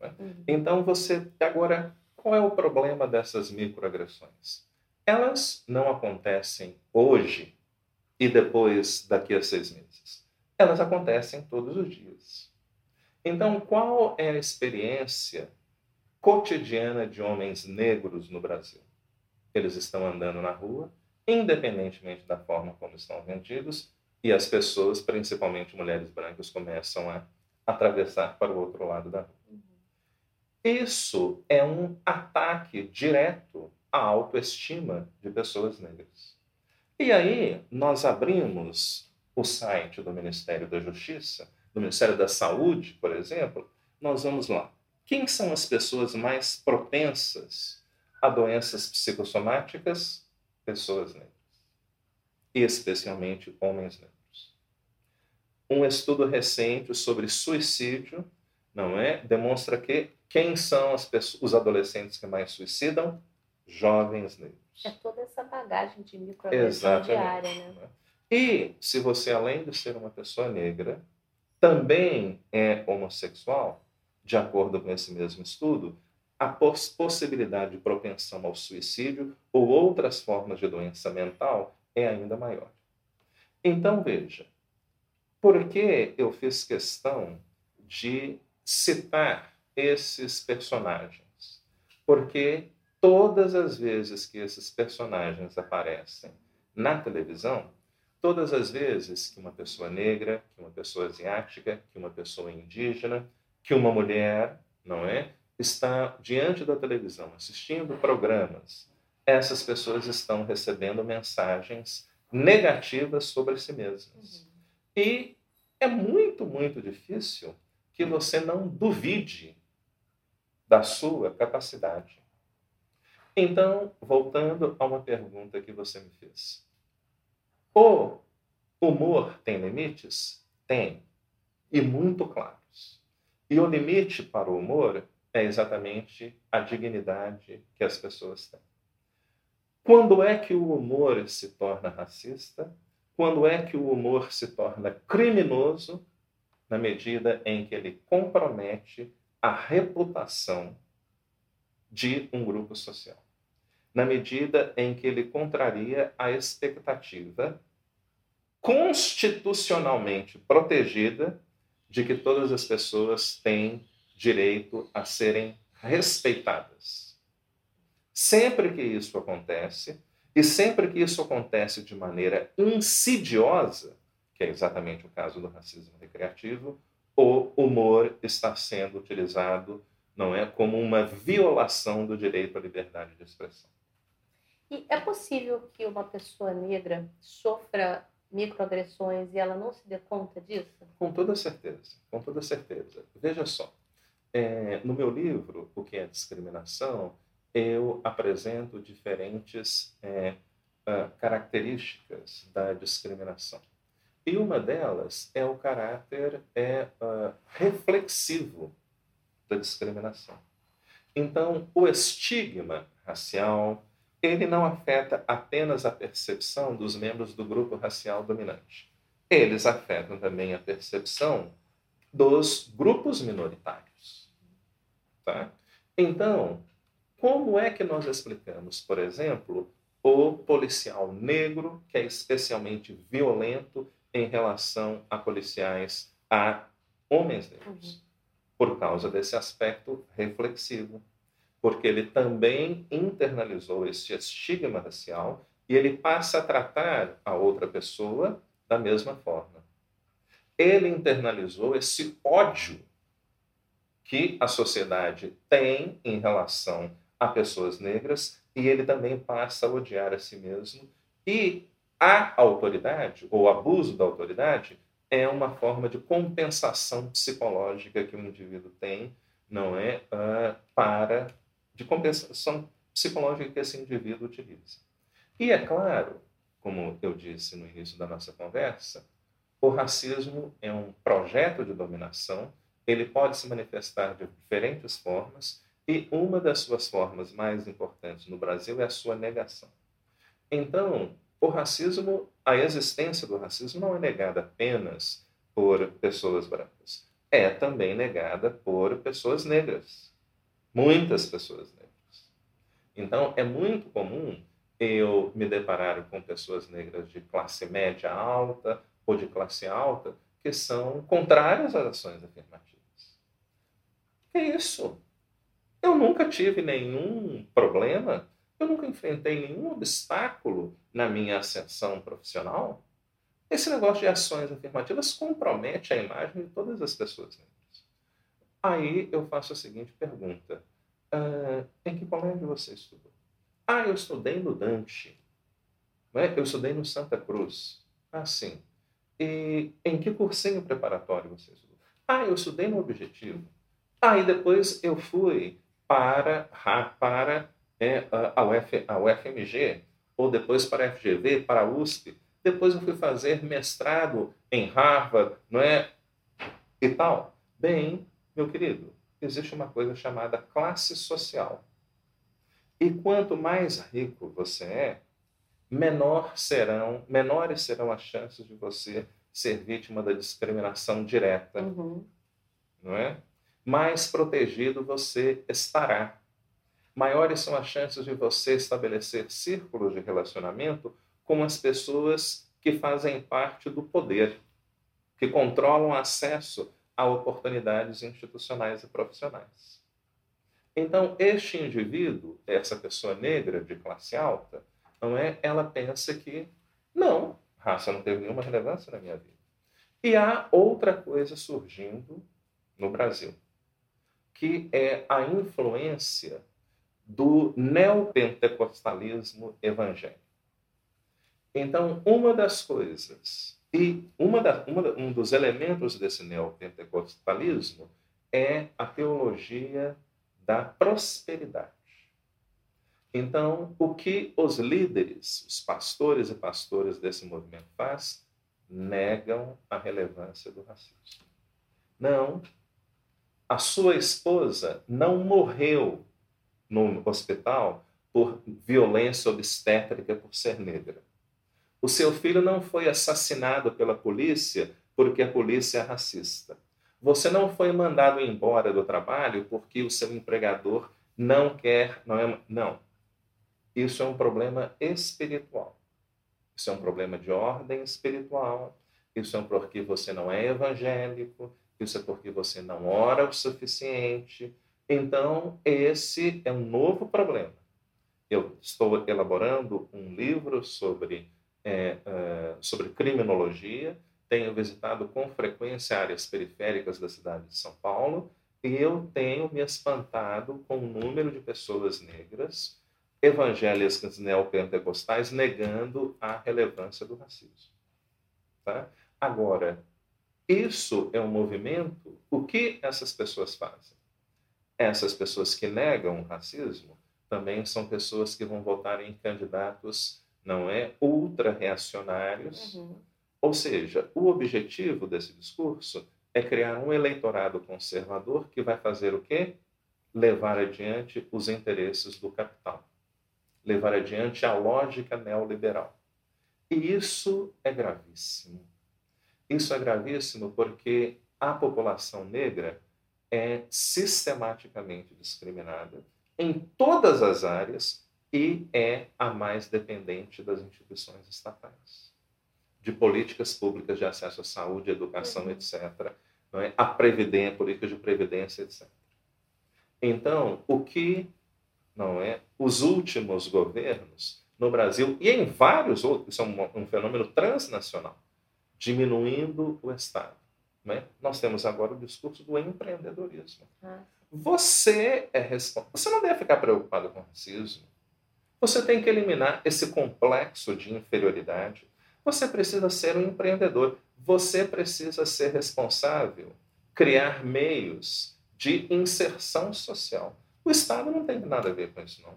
né? Uhum. Então você agora qual é o problema dessas microagressões? Elas não acontecem hoje e depois daqui a seis meses. Elas acontecem todos os dias. Então, qual é a experiência cotidiana de homens negros no Brasil? Eles estão andando na rua, independentemente da forma como estão vendidos, e as pessoas, principalmente mulheres brancas, começam a atravessar para o outro lado da rua. Isso é um ataque direto à autoestima de pessoas negras. E aí nós abrimos o site do Ministério da Justiça, do Ministério da Saúde, por exemplo, nós vamos lá. Quem são as pessoas mais propensas a doenças psicossomáticas, pessoas negras, e especialmente homens negros. Um estudo recente sobre suicídio, não é, demonstra que quem são as pessoas, os adolescentes que mais suicidam? Jovens negros. É toda essa bagagem de microagressão diária, né? E se você, além de ser uma pessoa negra, também é homossexual, de acordo com esse mesmo estudo, a poss possibilidade de propensão ao suicídio ou outras formas de doença mental é ainda maior. Então, veja, por que eu fiz questão de citar esses personagens? Porque todas as vezes que esses personagens aparecem na televisão, todas as vezes que uma pessoa negra, que uma pessoa asiática, que uma pessoa indígena, que uma mulher, não é, está diante da televisão assistindo programas, essas pessoas estão recebendo mensagens negativas sobre si mesmas. Uhum. E é muito, muito difícil que você não duvide da sua capacidade. Então, voltando a uma pergunta que você me fez. O humor tem limites? Tem. E muito claros. E o limite para o humor é exatamente a dignidade que as pessoas têm. Quando é que o humor se torna racista? Quando é que o humor se torna criminoso? Na medida em que ele compromete a reputação de um grupo social. Na medida em que ele contraria a expectativa constitucionalmente protegida de que todas as pessoas têm direito a serem respeitadas. Sempre que isso acontece, e sempre que isso acontece de maneira insidiosa, que é exatamente o caso do racismo recreativo, o humor está sendo utilizado não é como uma violação do direito à liberdade de expressão. E é possível que uma pessoa negra sofra microagressões e ela não se dê conta disso? Com toda certeza, com toda certeza. Veja só, é, no meu livro, O que é Discriminação, eu apresento diferentes é, uh, características da discriminação. E uma delas é o caráter é, uh, reflexivo da discriminação. Então, o estigma racial, ele não afeta apenas a percepção dos membros do grupo racial dominante. Eles afetam também a percepção dos grupos minoritários. Tá? Então, como é que nós explicamos, por exemplo, o policial negro, que é especialmente violento em relação a policiais, a homens negros? Uhum. Por causa desse aspecto reflexivo porque ele também internalizou esse estigma racial e ele passa a tratar a outra pessoa da mesma forma. Ele internalizou esse ódio que a sociedade tem em relação a pessoas negras e ele também passa a odiar a si mesmo. E a autoridade, ou abuso da autoridade, é uma forma de compensação psicológica que o indivíduo tem, não é, uh, para de compensação psicológica que esse indivíduo utiliza. E é claro, como eu disse no início da nossa conversa, o racismo é um projeto de dominação, ele pode se manifestar de diferentes formas, e uma das suas formas mais importantes no Brasil é a sua negação. Então, o racismo, a existência do racismo não é negada apenas por pessoas brancas, é também negada por pessoas negras muitas pessoas negras. Então, é muito comum eu me deparar com pessoas negras de classe média alta ou de classe alta que são contrárias às ações afirmativas. Que isso? Eu nunca tive nenhum problema, eu nunca enfrentei nenhum obstáculo na minha ascensão profissional. Esse negócio de ações afirmativas compromete a imagem de todas as pessoas negras. Aí eu faço a seguinte pergunta: ah, em que colégio você estudou? Ah, eu estudei no Dante. É? Eu estudei no Santa Cruz. Ah, sim. E em que cursinho preparatório você estudou? Ah, eu estudei no Objetivo. Ah, e depois eu fui para, para é, a, UF, a UFMG, ou depois para a FGV, para a USP. Depois eu fui fazer mestrado em Harvard, não é? E tal. Bem, meu querido, existe uma coisa chamada classe social. E quanto mais rico você é, menor serão, menores serão as chances de você ser vítima da discriminação direta, uhum. não é? Mais protegido você estará. Maiores são as chances de você estabelecer círculos de relacionamento com as pessoas que fazem parte do poder, que controlam acesso a oportunidades institucionais e profissionais. Então, este indivíduo, essa pessoa negra de classe alta, não é? Ela pensa que não, raça não teve nenhuma relevância na minha vida. E há outra coisa surgindo no Brasil, que é a influência do neopentecostalismo evangélico. Então, uma das coisas, e uma da, uma da, um dos elementos desse neopentecostalismo é a teologia da prosperidade. Então, o que os líderes, os pastores e pastoras desse movimento faz? Negam a relevância do racismo. Não, a sua esposa não morreu no hospital por violência obstétrica por ser negra. O seu filho não foi assassinado pela polícia porque a polícia é racista. Você não foi mandado embora do trabalho porque o seu empregador não quer, não é, não. Isso é um problema espiritual. Isso é um problema de ordem espiritual. Isso é porque você não é evangélico. Isso é porque você não ora o suficiente. Então, esse é um novo problema. Eu estou elaborando um livro sobre, é, é, sobre criminologia. Tenho visitado com frequência áreas periféricas da cidade de São Paulo e eu tenho me espantado com o número de pessoas negras evangélicas neopentecostais negando a relevância do racismo. Tá? Agora, isso é um movimento. O que essas pessoas fazem? Essas pessoas que negam o racismo também são pessoas que vão votar em candidatos, não é, ultra-reacionários. Uhum. Ou seja, o objetivo desse discurso é criar um eleitorado conservador que vai fazer o quê? Levar adiante os interesses do capital levar adiante a lógica neoliberal. E isso é gravíssimo. Isso é gravíssimo porque a população negra é sistematicamente discriminada em todas as áreas e é a mais dependente das instituições estatais, de políticas públicas de acesso à saúde, educação, uhum. etc. Não é? A previdência, política de previdência, etc. Então, o que não é? Os últimos governos no Brasil e em vários outros, isso é um, um fenômeno transnacional, diminuindo o Estado. É? Nós temos agora o discurso do empreendedorismo. Você é responsável. Você não deve ficar preocupado com racismo. Você tem que eliminar esse complexo de inferioridade. Você precisa ser um empreendedor. Você precisa ser responsável, criar meios de inserção social. O Estado não tem nada a ver com isso, não.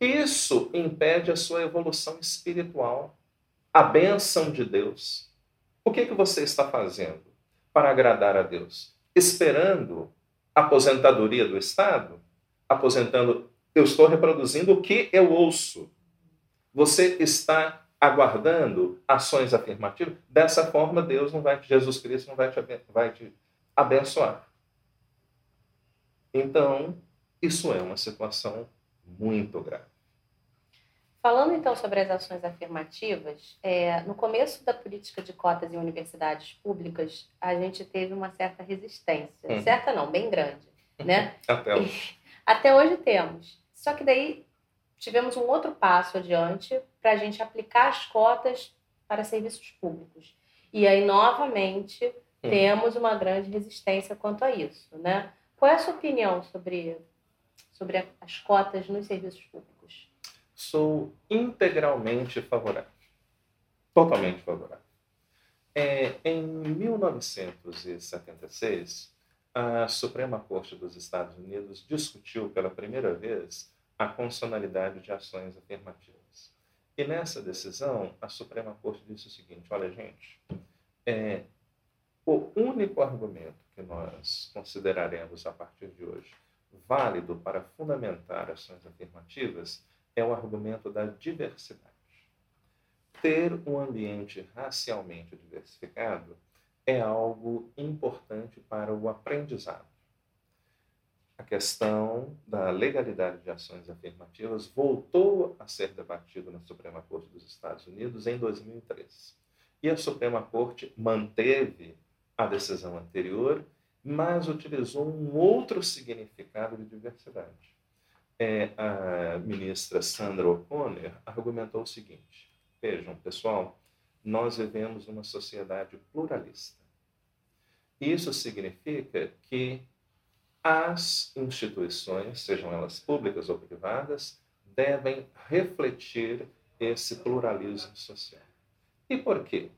Isso impede a sua evolução espiritual, a bênção de Deus. O que, que você está fazendo para agradar a Deus? Esperando a aposentadoria do Estado? Aposentando. Eu estou reproduzindo o que eu ouço. Você está aguardando ações afirmativas? Dessa forma, Deus não vai, Jesus Cristo não vai te, vai te abençoar. Então, isso é uma situação muito grave. Falando então sobre as ações afirmativas, é, no começo da política de cotas em universidades públicas, a gente teve uma certa resistência. Uhum. Certa não, bem grande. Né? até, hoje. Até hoje temos. Só que daí tivemos um outro passo adiante para a gente aplicar as cotas para serviços públicos. E aí, novamente, uhum. temos uma grande resistência quanto a isso. Né? Qual é a sua opinião sobre sobre as cotas nos serviços públicos? Sou integralmente favorável. Totalmente favorável. É, em 1976, a Suprema Corte dos Estados Unidos discutiu pela primeira vez a constitucionalidade de ações afirmativas. E nessa decisão, a Suprema Corte disse o seguinte: olha, gente, é, o único argumento que nós consideraremos a partir de hoje válido para fundamentar ações afirmativas é o argumento da diversidade. Ter um ambiente racialmente diversificado é algo importante para o aprendizado. A questão da legalidade de ações afirmativas voltou a ser debatido na Suprema Corte dos Estados Unidos em 2003. E a Suprema Corte manteve a decisão anterior, mas utilizou um outro significado de diversidade. É, a ministra Sandra O'Connor argumentou o seguinte: vejam, pessoal, nós vivemos numa sociedade pluralista. Isso significa que as instituições, sejam elas públicas ou privadas, devem refletir esse pluralismo social. E por quê?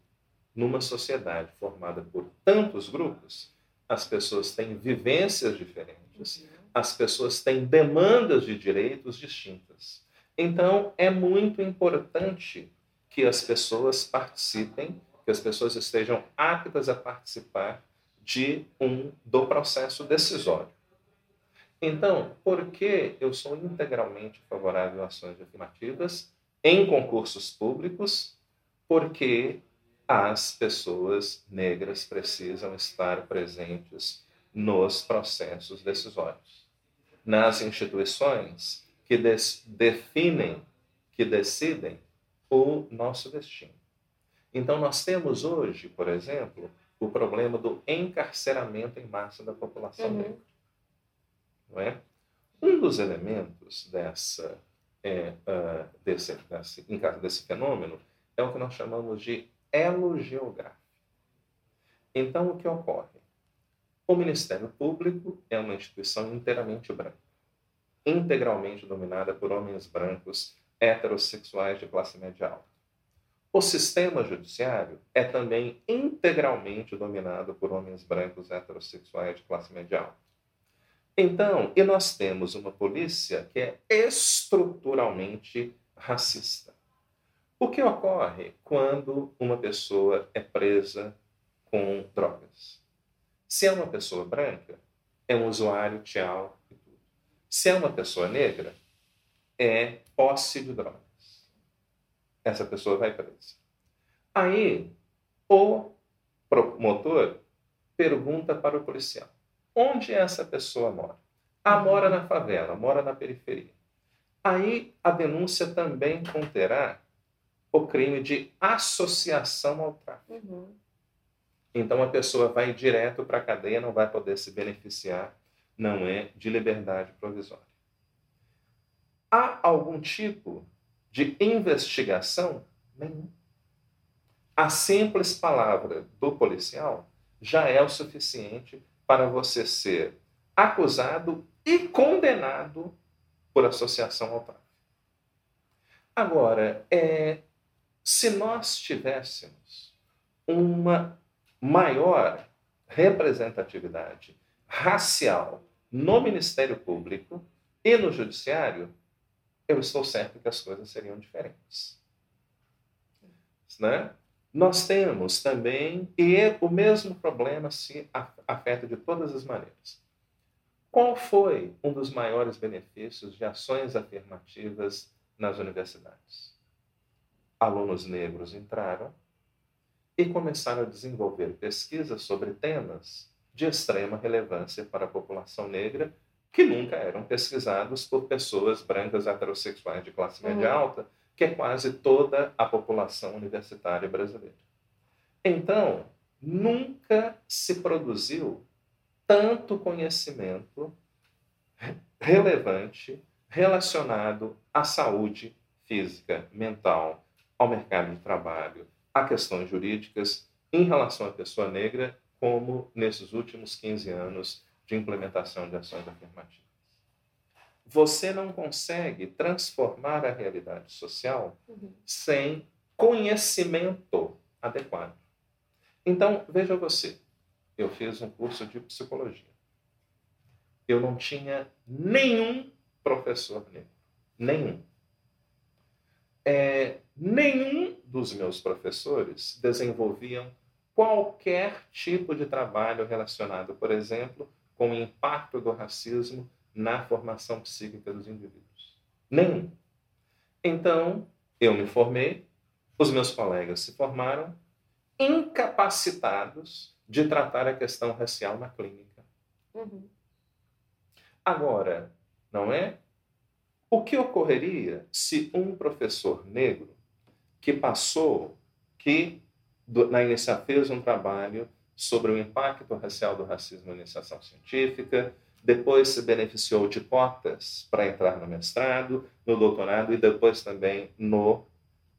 Numa sociedade formada por tantos grupos, as pessoas têm vivências diferentes, as pessoas têm demandas de direitos distintas. Então, é muito importante que as pessoas participem, que as pessoas estejam aptas a participar de um do processo decisório. Então, por que eu sou integralmente favorável a ações afirmativas em concursos públicos? Porque as pessoas negras precisam estar presentes nos processos decisórios, nas instituições que definem, que decidem o nosso destino. Então, nós temos hoje, por exemplo, o problema do encarceramento em massa da população uhum. negra. Não é? Um dos elementos dessa, é, uh, desse, desse, desse fenômeno é o que nós chamamos de elo geográfico. Então, o que ocorre? O Ministério Público é uma instituição inteiramente branca, integralmente dominada por homens brancos heterossexuais de classe média alta. O sistema judiciário é também integralmente dominado por homens brancos heterossexuais de classe média alta. Então, e nós temos uma polícia que é estruturalmente racista. O que ocorre quando uma pessoa é presa com drogas? Se é uma pessoa branca, é um usuário tchau e tudo. Se é uma pessoa negra, é posse de drogas essa pessoa vai presa. Aí, o promotor pergunta para o policial: onde essa pessoa mora? Ah, mora na favela, mora na periferia. Aí a denúncia também conterá o crime de associação ao tráfico. Uhum. Então a pessoa vai direto para a cadeia, não vai poder se beneficiar, não é de liberdade provisória. Há algum tipo de investigação nenhum. A simples palavra do policial já é o suficiente para você ser acusado e condenado por associação ao tráfico. Agora, é, se nós tivéssemos uma maior representatividade racial no Ministério Público e no Judiciário, eu estou certo que as coisas seriam diferentes. Né? Nós temos também, e é o mesmo problema se afeta de todas as maneiras. Qual foi um dos maiores benefícios de ações afirmativas nas universidades? Alunos negros entraram e começaram a desenvolver pesquisas sobre temas de extrema relevância para a população negra que nunca eram pesquisados por pessoas brancas heterossexuais de classe média uhum. alta, que é quase toda a população universitária brasileira. Então, nunca se produziu tanto conhecimento relevante relacionado à saúde física, mental, ao mercado de trabalho, a questões jurídicas em relação à pessoa negra, como nesses últimos 15 anos de implementação de ações afirmativas. Você não consegue transformar a realidade social uhum. sem conhecimento adequado. Então, veja você, eu fiz um curso de psicologia. Eu não tinha nenhum professor negro. Nenhum. É, nenhum dos meus professores desenvolviam qualquer tipo de trabalho relacionado, por exemplo, com o impacto do racismo na formação psíquica dos indivíduos. Nenhum. Então, eu me formei, os meus colegas se formaram incapacitados de tratar a questão racial na clínica. Uhum. Agora, não é? O que ocorreria se um professor negro que passou, que na iniciação fez um trabalho sobre o impacto racial do racismo na iniciação científica, depois se beneficiou de cotas para entrar no mestrado, no doutorado e depois também no,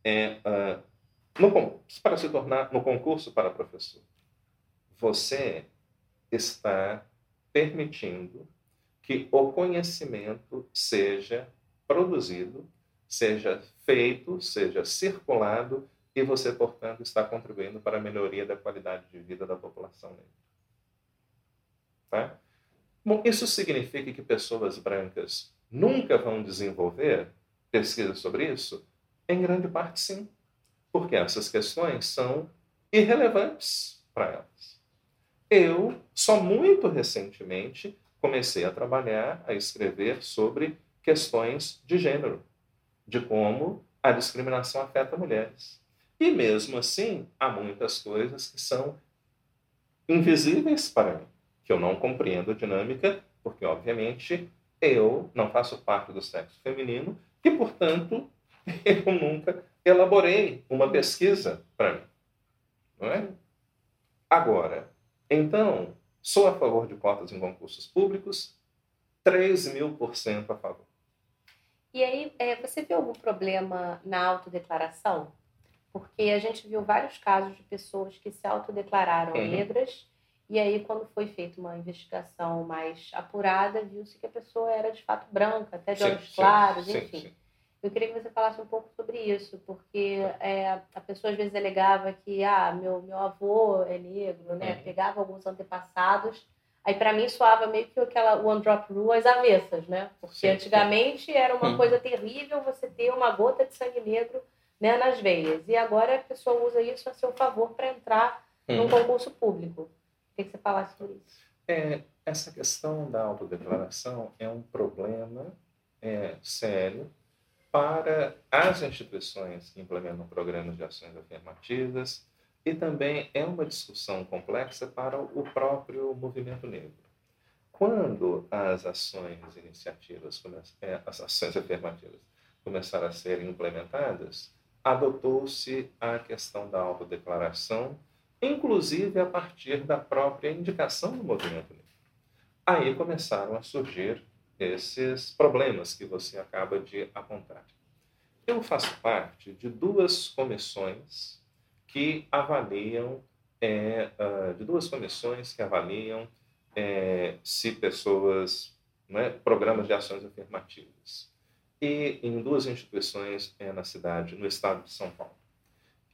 é, uh, no para se tornar no concurso para professor. Você está permitindo que o conhecimento seja produzido, seja feito, seja circulado e você, portanto, está contribuindo para a melhoria da qualidade de vida da população negra. Tá? Bom, isso significa que pessoas brancas nunca vão desenvolver pesquisa sobre isso? Em grande parte, sim. Porque essas questões são irrelevantes para elas. Eu, só muito recentemente, comecei a trabalhar, a escrever sobre questões de gênero, de como a discriminação afeta mulheres. E mesmo assim, há muitas coisas que são invisíveis para mim, que eu não compreendo a dinâmica, porque, obviamente, eu não faço parte do sexo feminino e, portanto, eu nunca elaborei uma pesquisa para mim. Não é? Agora, então, sou a favor de cotas em concursos públicos, 3 mil por cento a favor. E aí, é, você viu algum problema na autodeclaração? Porque a gente viu vários casos de pessoas que se autodeclararam uhum. negras e aí, quando foi feita uma investigação mais apurada, viu-se que a pessoa era de fato branca, até de olhos claros, sim, enfim. Sim, Eu queria que você falasse um pouco sobre isso, porque é, a pessoa às vezes alegava que ah, meu, meu avô é negro, né? Uhum. Pegava alguns antepassados Aí para mim soava meio que aquela one drop rule às avessas, né? Porque sim, antigamente era uma hum. coisa terrível você ter uma gota de sangue negro né, nas veias. E agora a pessoa usa isso a seu favor para entrar hum. num concurso público. O que você falasse sobre isso? É, essa questão da autodeclaração é um problema é, sério para as instituições que implementam programas de ações afirmativas, e também é uma discussão complexa para o próprio movimento negro. Quando as ações iniciativas, é, as ações afirmativas começaram a ser implementadas, adotou-se a questão da autodeclaração, inclusive a partir da própria indicação do movimento negro. Aí começaram a surgir esses problemas que você acaba de apontar. Eu faço parte de duas comissões que avaliam, é, uh, de duas comissões que avaliam é, se pessoas, né, programas de ações afirmativas, e em duas instituições é, na cidade, no estado de São Paulo.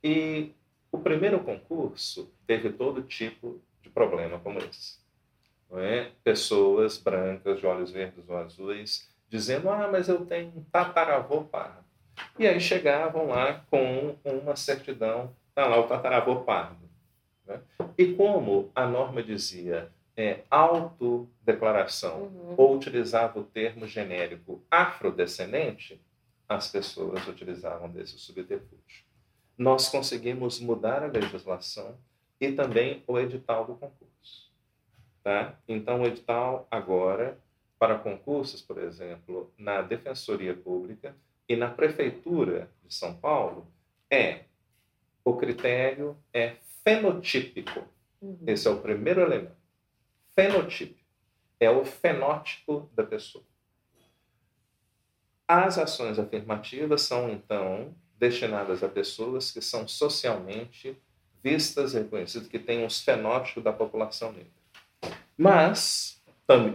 E o primeiro concurso teve todo tipo de problema como esse. É? Pessoas brancas, de olhos verdes ou azuis, dizendo: Ah, mas eu tenho um tataravô pardo. E aí chegavam lá com uma certidão Está lá o tataravô pardo. Né? E como a norma dizia é, autodeclaração uhum. ou utilizava o termo genérico afrodescendente, as pessoas utilizavam desse subterfúgio. Nós conseguimos mudar a legislação e também o edital do concurso. Tá? Então, o edital agora, para concursos, por exemplo, na Defensoria Pública e na Prefeitura de São Paulo, é o critério é fenotípico. Uhum. Esse é o primeiro elemento. Fenotípico. É o fenótipo da pessoa. As ações afirmativas são, então, destinadas a pessoas que são socialmente vistas e reconhecidas, que têm os fenótipos da população negra. Mas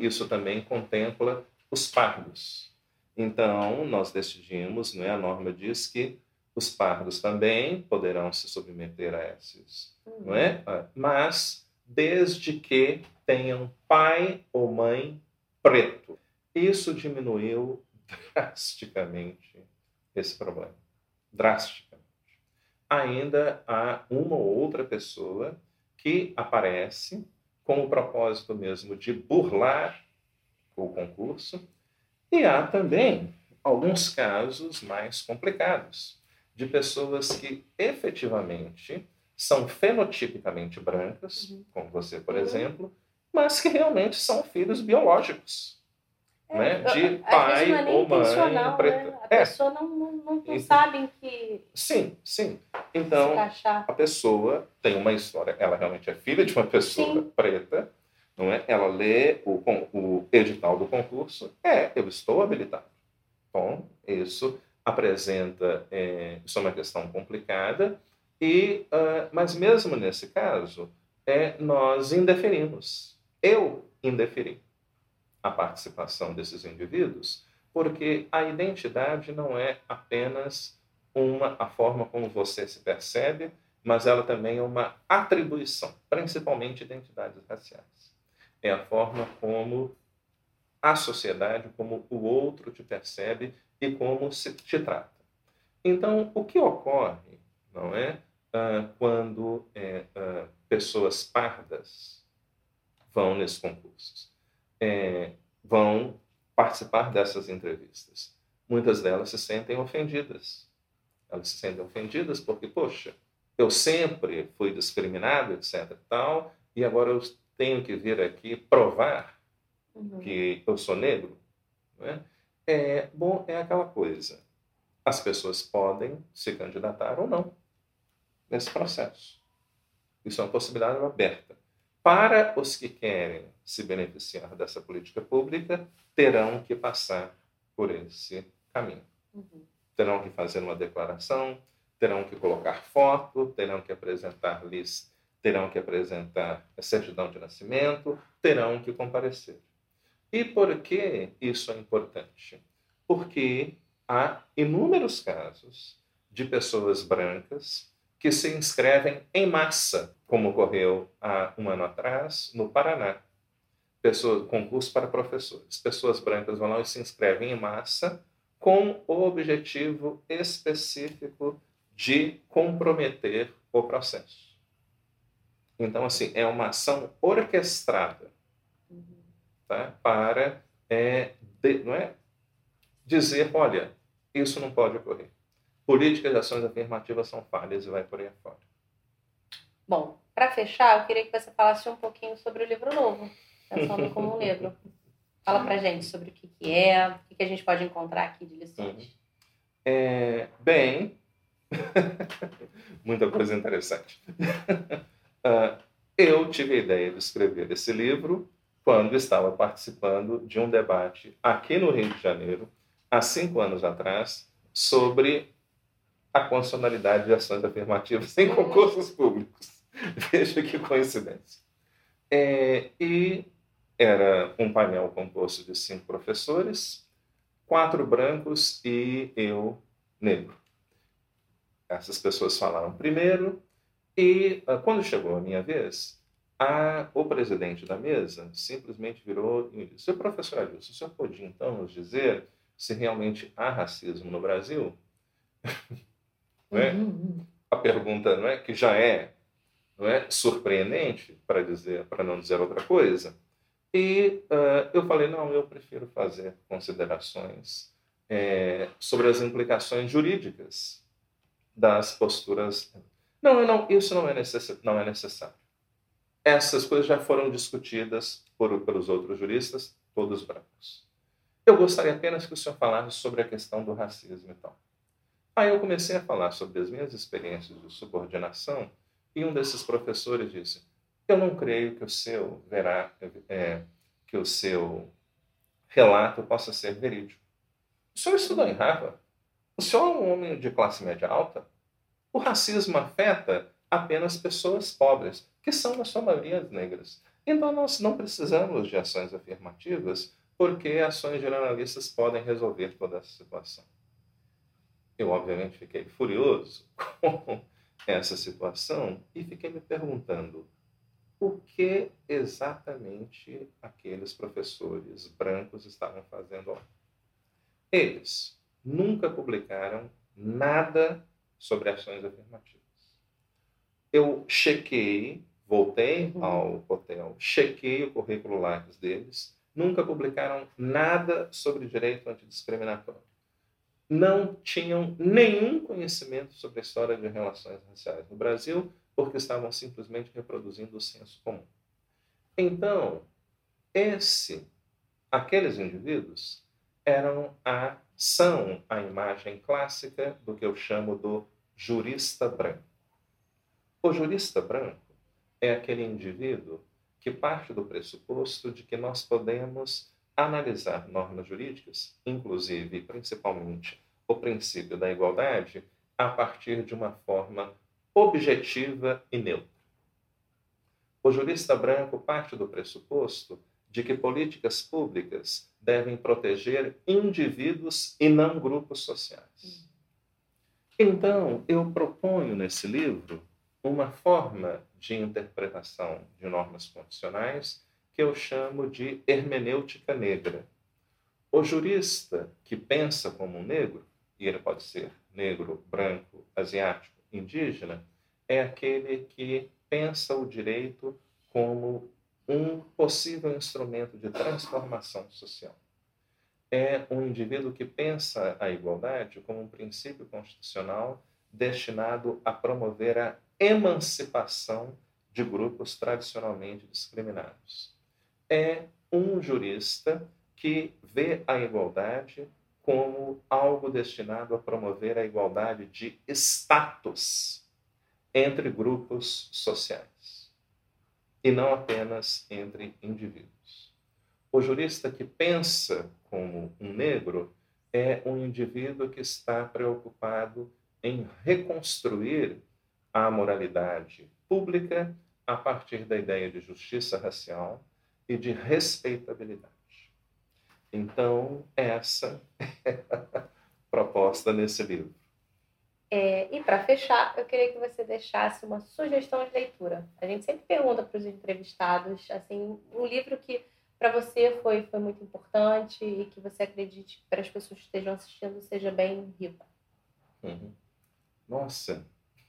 isso também contempla os pardos. Então, nós decidimos, é a norma diz que os pardos também poderão se submeter a esses, não é? Ah, mas desde que tenham pai ou mãe preto. Isso diminuiu drasticamente esse problema. Drasticamente. Ainda há uma ou outra pessoa que aparece com o propósito mesmo de burlar o concurso, e há também alguns casos mais complicados de pessoas que efetivamente são fenotipicamente brancas, uhum. como você, por uhum. exemplo, mas que realmente são filhos biológicos. É, né? De pai é ou mãe. Preta. Né? A é. pessoa não, não, não, não sabe que. Sim, sim. Então, a pessoa tem uma história, ela realmente é filha de uma pessoa sim. preta, não é? Ela lê o, o edital do concurso, é, eu estou habilitado. Bom, isso apresenta, é, isso é uma questão complicada, e, uh, mas mesmo nesse caso, é, nós indeferimos. Eu indeferi a participação desses indivíduos, porque a identidade não é apenas uma a forma como você se percebe, mas ela também é uma atribuição, principalmente identidades raciais. É a forma como a sociedade, como o outro te percebe e como se te trata. Então, o que ocorre, não é, ah, quando é, ah, pessoas pardas vão nesses concursos? é, vão participar dessas entrevistas. Muitas delas se sentem ofendidas. Elas se sentem ofendidas porque, poxa, eu sempre fui discriminado, etc. tal, e agora eu tenho que vir aqui provar uhum. que eu sou negro. É? é? Bom, é aquela coisa. As pessoas podem se candidatar ou não nesse processo. Isso é uma possibilidade aberta. Para os que querem se beneficiar dessa política pública, terão que passar por esse caminho. Uhum. Terão que fazer uma declaração, terão que colocar foto, terão que apresentar lista, terão que apresentar certidão de nascimento, terão que comparecer. E por que isso é importante? Porque há inúmeros casos de pessoas brancas que se inscrevem em massa, como ocorreu há um ano atrás no Paraná. Pessoas, concurso para professores. Pessoas brancas vão lá e se inscrevem em massa com o objetivo específico de comprometer o processo. Então, assim, é uma ação orquestrada tá? para é, de, não é, dizer, olha, isso não pode ocorrer políticas de ações afirmativas são falhas e vai por aí afora. Bom, para fechar, eu queria que você falasse um pouquinho sobre o livro novo, Pensando como um Negro. Fala pra gente sobre o que, que é, o que, a gente pode encontrar aqui de lições. Uhum. É, bem, muita coisa interessante. uh, eu tive a ideia de escrever esse livro quando estava participando de um debate aqui no Rio de Janeiro, há cinco anos atrás, sobre a constitucionalidade de ações afirmativas em concursos públicos. Veja que coincidência. É, e era um painel composto de cinco professores, quatro brancos e eu negro. Essas pessoas falaram primeiro, e uh, quando chegou a minha vez, a, o presidente da mesa simplesmente virou e me disse: Seu professor Adilson, o senhor podia então nos dizer se realmente há racismo no Brasil? Não é? Uhum. A pergunta não é que já é, não é surpreendente para dizer, para não dizer outra coisa. E uh, eu falei não, eu prefiro fazer considerações é, sobre as implicações jurídicas das posturas. Não, não, isso não é, necess, não é necessário. Essas coisas já foram discutidas por, pelos outros juristas, todos brancos. Eu gostaria apenas que o senhor falasse sobre a questão do racismo e tal. Aí eu comecei a falar sobre as minhas experiências de subordinação e um desses professores disse: Eu não creio que o seu verá, é, que o seu relato possa ser verídico. O senhor estudou em Harvard? O senhor é um homem de classe média alta? O racismo afeta apenas pessoas pobres, que são, na sua maioria, negras. Então, nós não precisamos de ações afirmativas, porque ações generalistas podem resolver toda essa situação. Eu, obviamente, fiquei furioso com essa situação e fiquei me perguntando o que exatamente aqueles professores brancos estavam fazendo lá. Eles nunca publicaram nada sobre ações afirmativas. Eu chequei, voltei uhum. ao hotel, chequei o currículo Lattes deles, nunca publicaram nada sobre direito antidiscriminatório. Não tinham nenhum conhecimento sobre a história de relações raciais no Brasil, porque estavam simplesmente reproduzindo o senso comum. Então, esse, aqueles indivíduos eram a são a imagem clássica do que eu chamo do jurista branco. O jurista branco é aquele indivíduo que parte do pressuposto de que nós podemos analisar normas jurídicas, inclusive principalmente o princípio da igualdade, a partir de uma forma objetiva e neutra. O jurista branco parte do pressuposto de que políticas públicas devem proteger indivíduos e não grupos sociais. Então, eu proponho nesse livro uma forma de interpretação de normas constitucionais que eu chamo de hermenêutica negra. O jurista que pensa como um negro, e ele pode ser negro, branco, asiático, indígena, é aquele que pensa o direito como um possível instrumento de transformação social. É um indivíduo que pensa a igualdade como um princípio constitucional destinado a promover a emancipação de grupos tradicionalmente discriminados. É um jurista que vê a igualdade como algo destinado a promover a igualdade de status entre grupos sociais e não apenas entre indivíduos. O jurista que pensa como um negro é um indivíduo que está preocupado em reconstruir a moralidade pública a partir da ideia de justiça racial e de respeitabilidade. Então, essa é a proposta nesse livro. É, e para fechar, eu queria que você deixasse uma sugestão de leitura. A gente sempre pergunta para os entrevistados, assim, um livro que para você foi, foi muito importante e que você acredite que para as pessoas que estejam assistindo seja bem rico. Uhum. Nossa,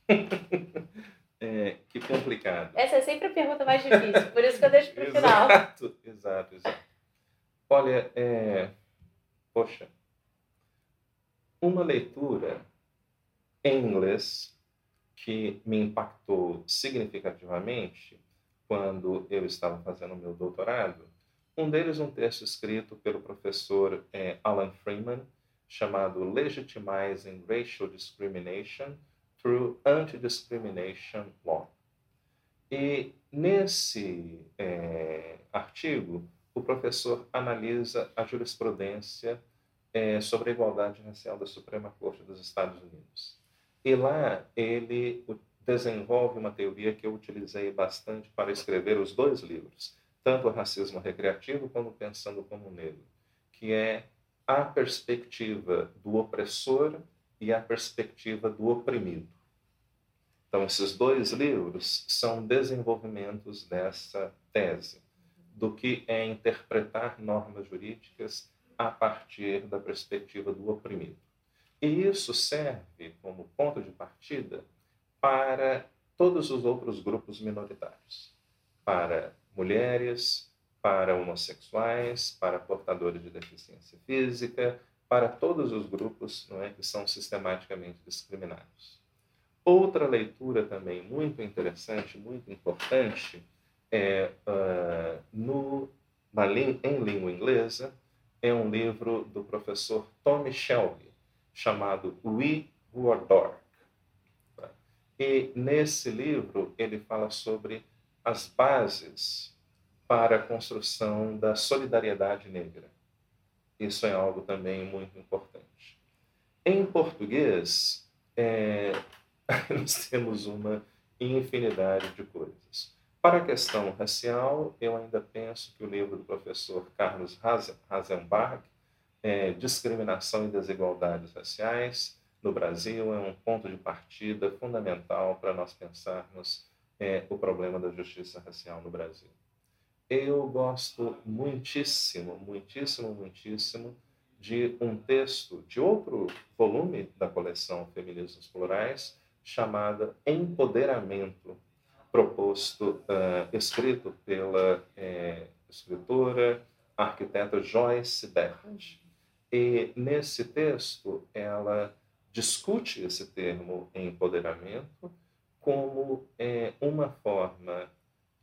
é, que complicado. Essa é sempre a pergunta mais difícil, por isso que eu deixo para o final. Exato, exato, exato. Olha, é... poxa, uma leitura em inglês que me impactou significativamente quando eu estava fazendo meu doutorado. Um deles, um texto escrito pelo professor é, Alan Freeman, chamado Legitimizing Racial Discrimination through Anti-Discrimination Law. E nesse é, artigo, o professor analisa a jurisprudência é, sobre a igualdade racial da Suprema Corte dos Estados Unidos. E lá ele desenvolve uma teoria que eu utilizei bastante para escrever os dois livros, tanto o racismo recreativo como pensando como negro, que é a perspectiva do opressor e a perspectiva do oprimido. Então, esses dois livros são desenvolvimentos dessa tese, do que é interpretar normas jurídicas a partir da perspectiva do oprimido. E isso serve como ponto de partida para todos os outros grupos minoritários, para mulheres, para homossexuais, para portadores de deficiência física, para todos os grupos não é, que são sistematicamente discriminados. Outra leitura também muito interessante, muito importante, é uh, no, na, em língua inglesa, é um livro do professor Tommy Shelby, chamado We Who Are Dark. E nesse livro ele fala sobre as bases para a construção da solidariedade negra. Isso é algo também muito importante. Em português, é, nós temos uma infinidade de coisas. Para a questão racial, eu ainda penso que o livro do professor Carlos Hasenbach, é, Discriminação e Desigualdades Raciais no Brasil, é um ponto de partida fundamental para nós pensarmos é, o problema da justiça racial no Brasil. Eu gosto muitíssimo, muitíssimo, muitíssimo de um texto de outro volume da coleção Feminismos Plurais, chamada Empoderamento, proposto, uh, escrito pela eh, escritora, arquiteta Joyce Bert. E nesse texto ela discute esse termo empoderamento como é, uma forma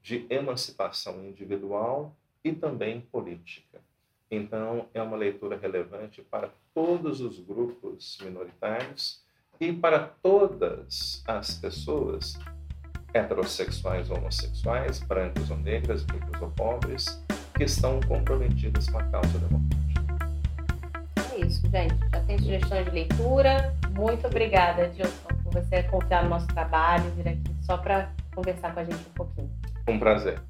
de emancipação individual e também política. Então, é uma leitura relevante para todos os grupos minoritários e para todas as pessoas heterossexuais ou homossexuais, brancos ou negras, ricos ou pobres, que estão comprometidas com a causa democrática. É isso, gente. Já tem sugestões de leitura. Muito obrigada, Dilson, por você confiar no nosso trabalho, vir aqui só para conversar com a gente um pouquinho. Um prazer.